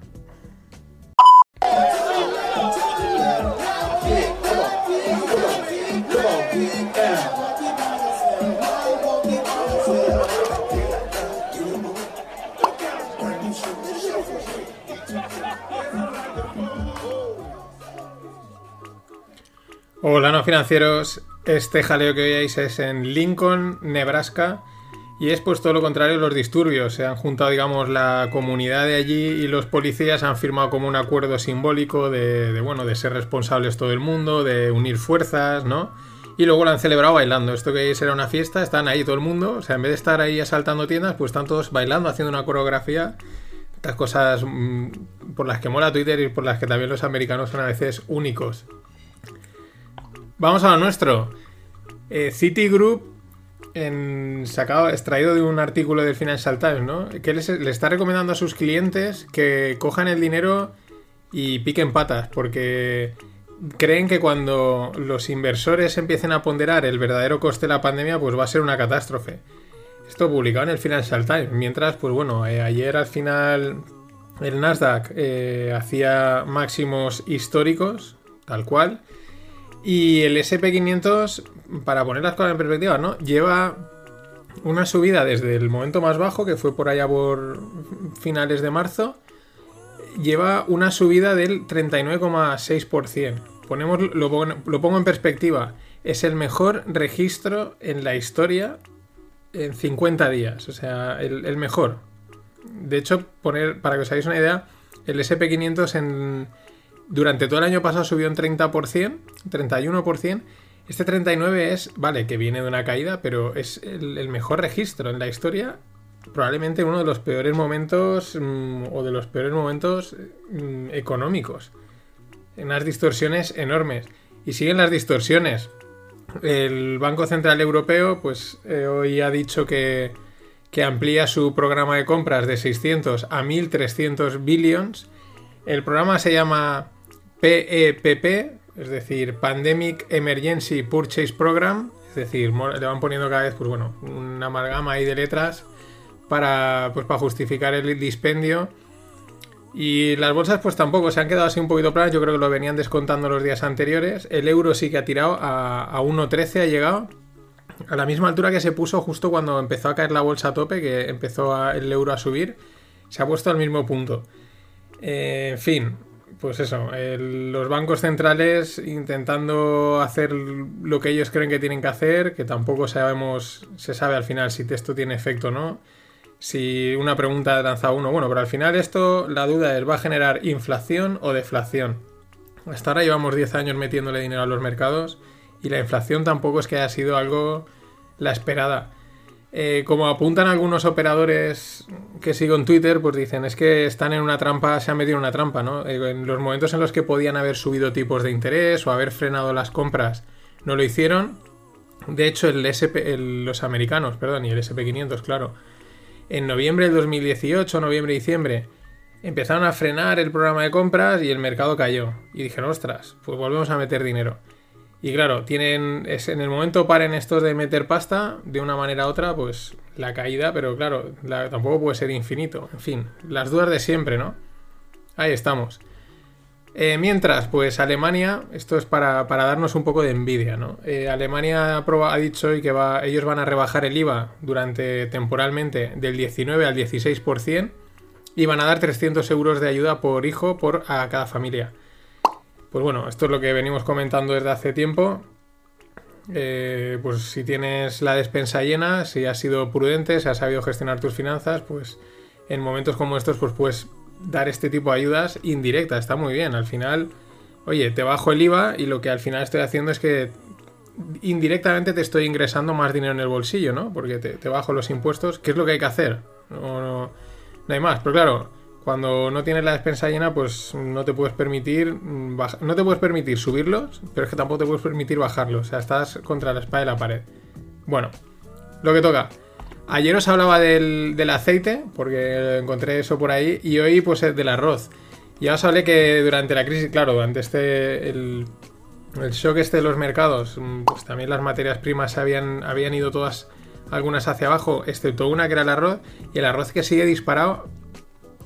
Hola, no financieros. Este jaleo que veáis es en Lincoln, Nebraska. Y es pues todo lo contrario los disturbios. Se han juntado, digamos, la comunidad de allí y los policías han firmado como un acuerdo simbólico de, de, bueno, de ser responsables todo el mundo, de unir fuerzas, ¿no? Y luego lo han celebrado bailando. Esto que veis era una fiesta, están ahí todo el mundo. O sea, en vez de estar ahí asaltando tiendas, pues están todos bailando, haciendo una coreografía. Estas cosas mm, por las que mola Twitter y por las que también los americanos son a veces únicos. Vamos a lo nuestro. Eh, Citigroup, en, sacado, extraído de un artículo del Financial Times, ¿no? Que le está recomendando a sus clientes que cojan el dinero y piquen patas, porque creen que cuando los inversores empiecen a ponderar el verdadero coste de la pandemia, pues va a ser una catástrofe. Esto publicado en el Financial Times. Mientras, pues bueno, eh, ayer al final el Nasdaq eh, hacía máximos históricos, tal cual. Y el SP500, para poner las cosas en perspectiva, ¿no? Lleva una subida desde el momento más bajo, que fue por allá por finales de marzo, lleva una subida del 39,6%. Ponemos, lo, pon- lo pongo en perspectiva. Es el mejor registro en la historia en 50 días. O sea, el, el mejor. De hecho, poner, para que os hagáis una idea, el SP500 en, durante todo el año pasado subió un 30%, 31%. Este 39 es, vale, que viene de una caída, pero es el, mejor registro en la historia. Probablemente uno de los peores momentos mm, o de los peores momentos mm, económicos. Unas distorsiones enormes. Y siguen las distorsiones. El Banco Central Europeo, pues eh, hoy ha dicho que, que amplía su programa de compras de 600 a 1300 billions. El programa se llama PEPP, es decir, Pandemic Emergency Purchase Program. Es decir, le van poniendo cada vez, pues bueno, una amalgama ahí de letras para, pues, para justificar el dispendio. Y las bolsas pues tampoco se han quedado así un poquito planas, yo creo que lo venían descontando los días anteriores. El euro sí que ha tirado a, a 1.13, ha llegado a la misma altura que se puso justo cuando empezó a caer la bolsa a tope, que empezó el euro a subir, se ha puesto al mismo punto. Eh, en fin, pues eso, los bancos centrales intentando hacer lo que ellos creen que tienen que hacer, que tampoco sabemos, se sabe al final si esto tiene efecto o no. Si una pregunta lanza uno, bueno, pero al final esto, la duda es, ¿va a generar inflación o deflación? Hasta ahora llevamos 10 años metiéndole dinero a los mercados y la inflación tampoco es que haya sido algo la esperada. Eh, como apuntan algunos operadores que sigo en Twitter, pues dicen, es que están en una trampa, se han metido en una trampa, ¿no? Eh, en los momentos en los que podían haber subido tipos de interés o haber frenado las compras, no lo hicieron. De hecho, el SP, los americanos, perdón, y el SP500, claro, en noviembre del 2018, noviembre, diciembre, empezaron a frenar el programa de compras y el mercado cayó. Y dijeron, ostras, pues volvemos a meter dinero. Y claro, tienen. Es, en el momento paren estos de meter pasta, de una manera u otra, pues la caída, pero claro, la- tampoco puede ser infinito. En fin, las dudas de siempre, ¿no? Ahí estamos. Eh, mientras, pues Alemania, esto es para, para darnos un poco de envidia, ¿no? Eh, Alemania ha, dicho hoy que va, ellos van a rebajar el IVA durante temporalmente del 19 al 16% y van a dar 300 euros de ayuda por hijo por a cada familia. Pues bueno, esto es lo que venimos comentando desde hace tiempo. Eh, pues si tienes la despensa llena, si has sido prudente, si has sabido gestionar tus finanzas, pues en momentos como estos, pues puedes dar este tipo de ayudas indirectas. Está muy bien. Al final, oye, te bajo el IVA y lo que al final estoy haciendo es que indirectamente te estoy ingresando más dinero en el bolsillo, ¿no? Porque te, bajo los impuestos, que es lo que hay que hacer. No, no, no hay más. Pero claro, cuando no tienes la despensa llena, pues no te puedes permitir no te puedes permitir subirlos, pero es que tampoco te puedes permitir bajarlos. O sea, estás contra la espada y la pared. Bueno, lo que toca. Ayer os hablaba del, del aceite, porque encontré eso por ahí, y hoy pues del arroz. Ya os hablé que durante la crisis, claro, durante este el, el shock este de los mercados, mm, pues también las materias primas habían, habían ido todas, algunas hacia abajo, excepto una que era el arroz, y el arroz que sigue disparado,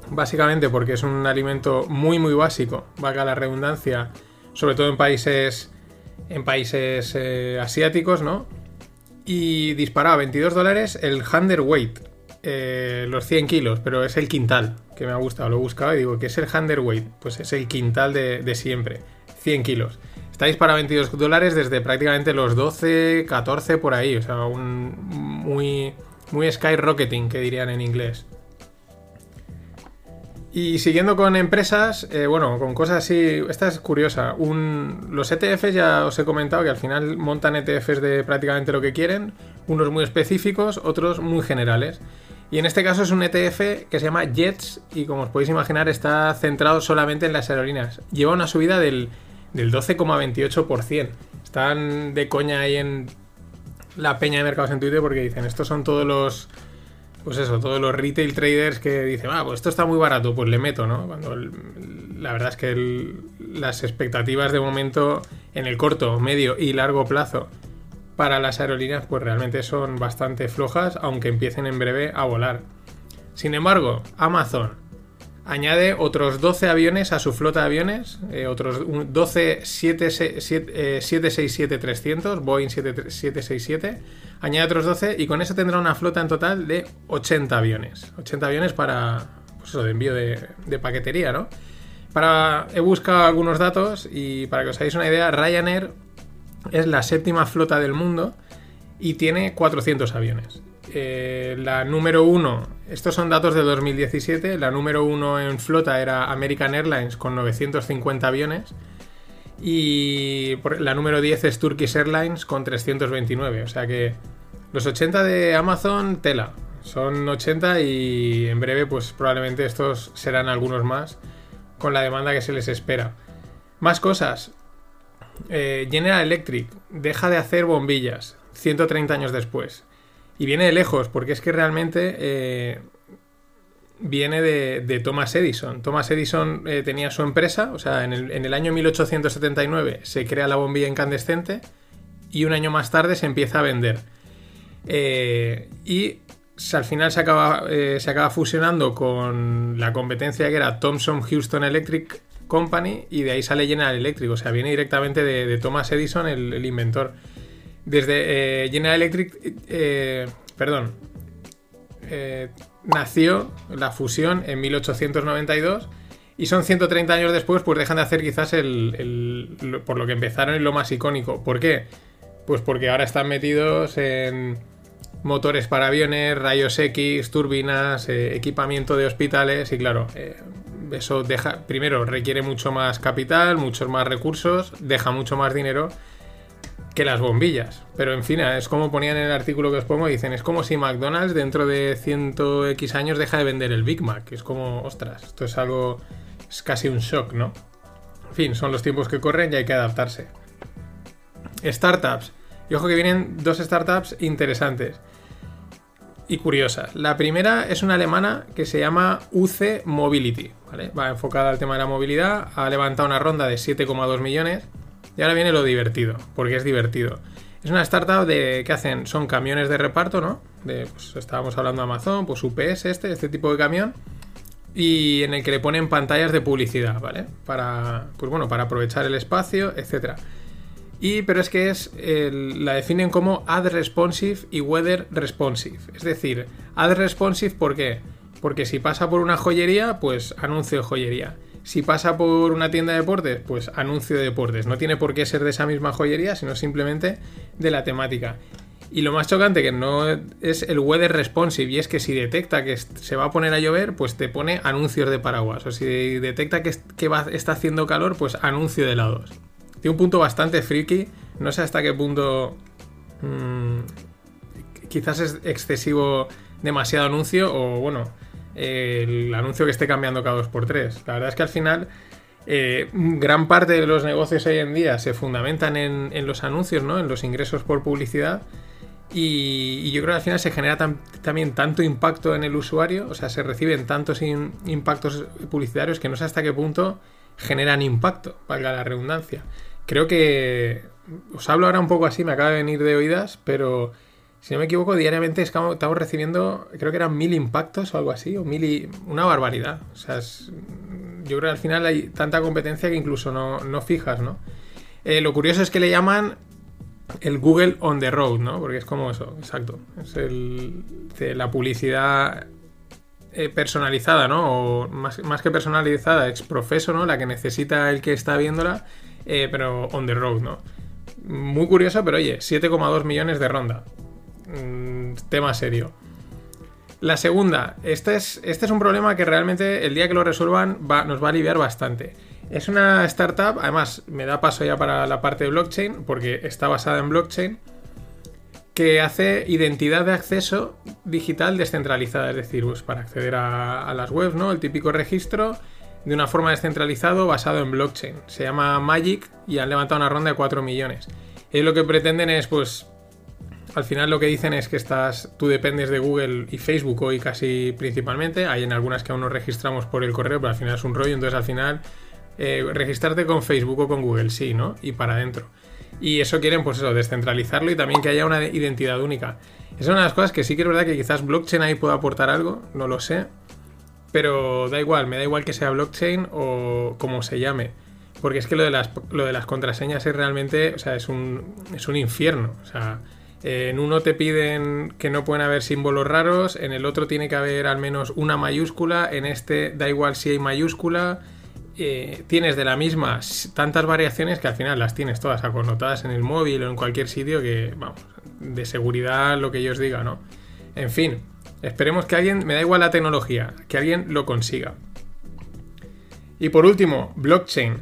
básicamente porque es un alimento muy muy básico, valga la redundancia, sobre todo en países, en países eh, asiáticos, ¿no? Y disparaba a 22 dólares el weight eh, los 100 kilos, pero es el quintal, que me ha gustado, lo he buscado y digo, ¿qué es el weight Pues es el quintal de, siempre, 100 kilos. Está disparado a 22 dólares desde prácticamente los 12, 14 por ahí, o sea, un muy, muy skyrocketing, que dirían en inglés. Y siguiendo con empresas, eh, bueno, con cosas así, esta es curiosa. Un, los ETFs ya os he comentado que al final montan ETFs de prácticamente lo que quieren, unos muy específicos, otros muy generales. Y en este caso es un ETF que se llama Jets y como os podéis imaginar está centrado solamente en las aerolíneas. Lleva una subida del, del 12,28%. Están de coña ahí en la peña de mercados en Twitter porque dicen, estos son todos los pues eso, todos los retail traders que dicen, ah, pues esto está muy barato, pues le meto, ¿no? Cuando la verdad es que las expectativas de momento en el corto, medio y largo plazo para las aerolíneas, pues realmente son bastante flojas, aunque empiecen en breve a volar. Sin embargo, Amazon añade otros 12 aviones a su flota de aviones, eh, otros un- 12 7- siete- eh, 767-300, Boeing 7- 767, añade otros 12 y con eso tendrá una flota en total de 80 aviones. 80 aviones para, pues eso, de envío de, de paquetería, ¿no? Para, he buscado algunos datos y para que os hagáis una idea, Ryanair es la séptima flota del mundo y tiene 400 aviones. Eh, la número uno, estos son datos de 2017, la número uno en flota era American Airlines con 950 aviones y la número 10 es Turkish Airlines con 329. O sea que los 80 de Amazon, tela. Son 80 y en breve pues probablemente estos serán algunos más con la demanda que se les espera. Más cosas. Eh, General Electric deja de hacer bombillas 130 años después. Y viene de lejos, porque es que realmente eh, viene de, de Thomas Edison. Thomas Edison eh, tenía su empresa, o sea, en el, en el año 1879 se crea la bombilla incandescente y un año más tarde se empieza a vender. Eh, y al final se acaba, eh, se acaba fusionando con la competencia que era Thomson Houston Electric Company y de ahí sale General Electric, o sea, viene directamente de, Thomas Edison, el, el inventor. Desde General Electric, perdón, nació la fusión en 1892 Y son 130 años después, pues dejan de hacer quizás el, el- por lo que empezaron y lo más icónico. ¿Por qué? Pues porque ahora están metidos en motores para aviones, rayos X, turbinas, eh, equipamiento de hospitales y claro, eh, eso deja, primero requiere mucho más capital, muchos más recursos, deja mucho más dinero que las bombillas. Pero en fin, es como ponían en el artículo que os pongo, dicen, es como si McDonald's dentro de 100 X años deja de vender el Big Mac. Es como, ostras, esto es algo, es casi un shock, ¿no? En fin, son los tiempos que corren y hay que adaptarse. Startups. Y ojo que vienen dos startups interesantes y curiosas. La primera es una alemana que se llama UC Mobility, ¿vale? Va enfocada al tema de la movilidad, ha levantado una ronda de 7,2 millones y ahora viene lo divertido, porque es divertido. Es una startup de que hacen, son camiones de reparto, ¿no? De, pues estábamos hablando de Amazon, pues UPS este, este tipo de camión y en el que le ponen pantallas de publicidad, ¿vale? Para, pues bueno, para aprovechar el espacio, etcétera. Y, pero es que es la definen como ad responsive y weather responsive. Es decir, ad responsive, ¿por qué? Porque si pasa por una joyería, pues anuncio joyería. Si pasa por una tienda de deportes, pues anuncio de deportes. No tiene por qué ser de esa misma joyería, sino simplemente de la temática. Y lo más chocante que no es el weather responsive, y es que si detecta que se va a poner a llover, pues te pone anuncios de paraguas. O si detecta que, que va- está haciendo calor, pues anuncio de helados. Tiene un punto bastante friki. No sé hasta qué punto. mm, quizás es excesivo demasiado anuncio. O bueno, el anuncio que esté cambiando cada 2x3. La verdad es que al final. eh, gran parte de los negocios hoy en día se fundamentan en, los anuncios, ¿no? En los ingresos por publicidad. Y, yo creo que al final se genera tam- también tanto impacto en el usuario, o sea, se reciben tantos impactos publicitarios que no sé hasta qué punto generan impacto, valga la redundancia. Creo que os hablo ahora un poco así, me acaba de venir de oídas, pero si no me equivoco, diariamente estamos recibiendo, creo que eran mil impactos o algo así, o mil y una barbaridad. O sea, es- yo creo que al final hay tanta competencia que incluso no, no fijas, ¿no? Eh, lo curioso es que le llaman el Google on the road, ¿no? Porque es como eso, exacto. Es el, la publicidad eh, personalizada, ¿no? O más, más que personalizada, ex profeso, ¿no? La que necesita el que está viéndola, eh, pero on the road, ¿no? Muy curioso, pero oye, 7,2 millones de ronda. Mm, tema serio. La segunda, este es, es un problema que realmente el día que lo resuelvan va- nos va a aliviar bastante. Es una startup, además me da paso ya para la parte de blockchain, porque está basada en blockchain, que hace identidad de acceso digital descentralizada, es decir, pues para acceder a, las webs, ¿no? El típico registro de una forma descentralizado basado en blockchain. Se llama Magic y han levantado una ronda de 4 millones. Y lo que pretenden es, pues, al final lo que dicen es que estás, tú dependes de Google y Facebook hoy casi principalmente. Hay en algunas que aún nos registramos por el correo, pero al final es un rollo. Entonces al final eh, registrarte con Facebook o con Google, sí, ¿no? Y para adentro. Y eso quieren, pues eso, descentralizarlo y también que haya una identidad única. Es una de las cosas que sí que es verdad que quizás blockchain ahí pueda aportar algo, no lo sé. Pero da igual, me da igual que sea blockchain o como se llame. Porque es que lo de las, contraseñas es realmente, o sea, es un, es un infierno. O sea, en uno te piden que no pueden haber símbolos raros, en el otro tiene que haber al menos una mayúscula, en este da igual si hay mayúscula. eh, tienes de la misma tantas variaciones que al final las tienes todas aconotadas en el móvil o en cualquier sitio que, vamos, de seguridad lo que yo os diga, ¿no? En fin, esperemos que alguien, me da igual la tecnología, que alguien lo consiga. Y por último, blockchain.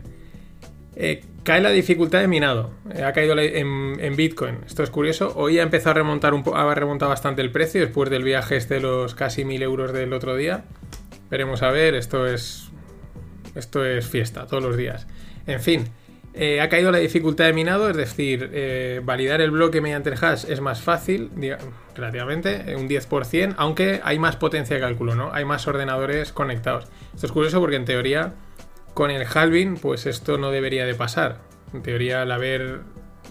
Eh, cae la dificultad de minado. Eh, ha caído en, Bitcoin. Esto es curioso. Hoy ha empezado a remontar ha remontado bastante el precio después del viaje este de los casi 1000 euros del otro día. Veremos a ver. Esto es. Esto es fiesta todos los días. En fin. eh, ha caído la dificultad de minado, es decir, eh, validar el bloque mediante el hash es más fácil, relativamente, un 10%, aunque hay más potencia de cálculo, ¿no? Hay más ordenadores conectados. Esto es curioso porque en teoría con el halving, pues esto no debería de pasar. En teoría, al haber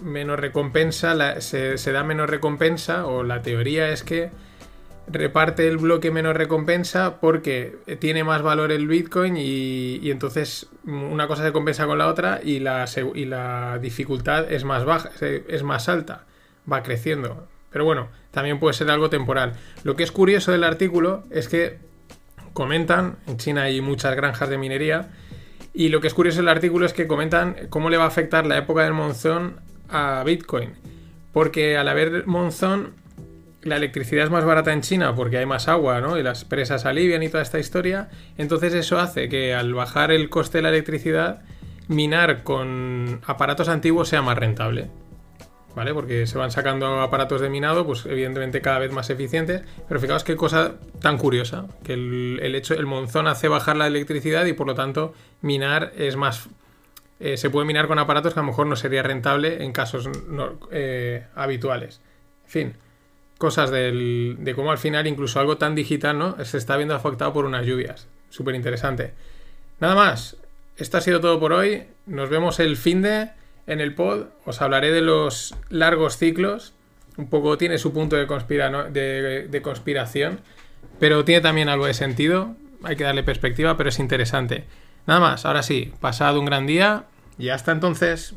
menos recompensa, se, da menos recompensa, o la teoría es que reparte el bloque menos recompensa porque tiene más valor el Bitcoin y, entonces una cosa se compensa con la otra y la, y la dificultad es más baja, es más alta, va creciendo. Pero bueno, también puede ser algo temporal. Lo que es curioso del artículo es que comentan, en China hay muchas granjas de minería, y lo que es curioso el artículo es que comentan cómo le va a afectar la época del monzón a Bitcoin. Porque al haber monzón, la electricidad es más barata en China porque hay más agua, ¿no? Y las presas alivian y toda esta historia. Entonces eso hace que al bajar el coste de la electricidad, minar con aparatos antiguos sea más rentable. ¿Vale? Porque se van sacando aparatos de minado, pues evidentemente cada vez más eficientes. Pero fijaos qué cosa tan curiosa, que el, hecho, el monzón hace bajar la electricidad y por lo tanto minar es más... Eh, se puede minar con aparatos que a lo mejor no sería rentable en casos eh, habituales. En fin, cosas de cómo al final incluso algo tan digital ¿no? se está viendo afectado por unas lluvias. Súper interesante. Nada más, esto ha sido todo por hoy. Nos vemos el fin de en el pod. Os hablaré de los largos ciclos. Un poco tiene su punto de, conspiración, pero tiene también algo de sentido. Hay que darle perspectiva, pero es interesante. Nada más, ahora sí, pasado un gran día y hasta entonces.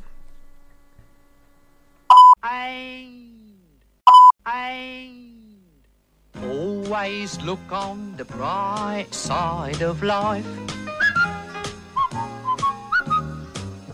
Look on the bright side of life.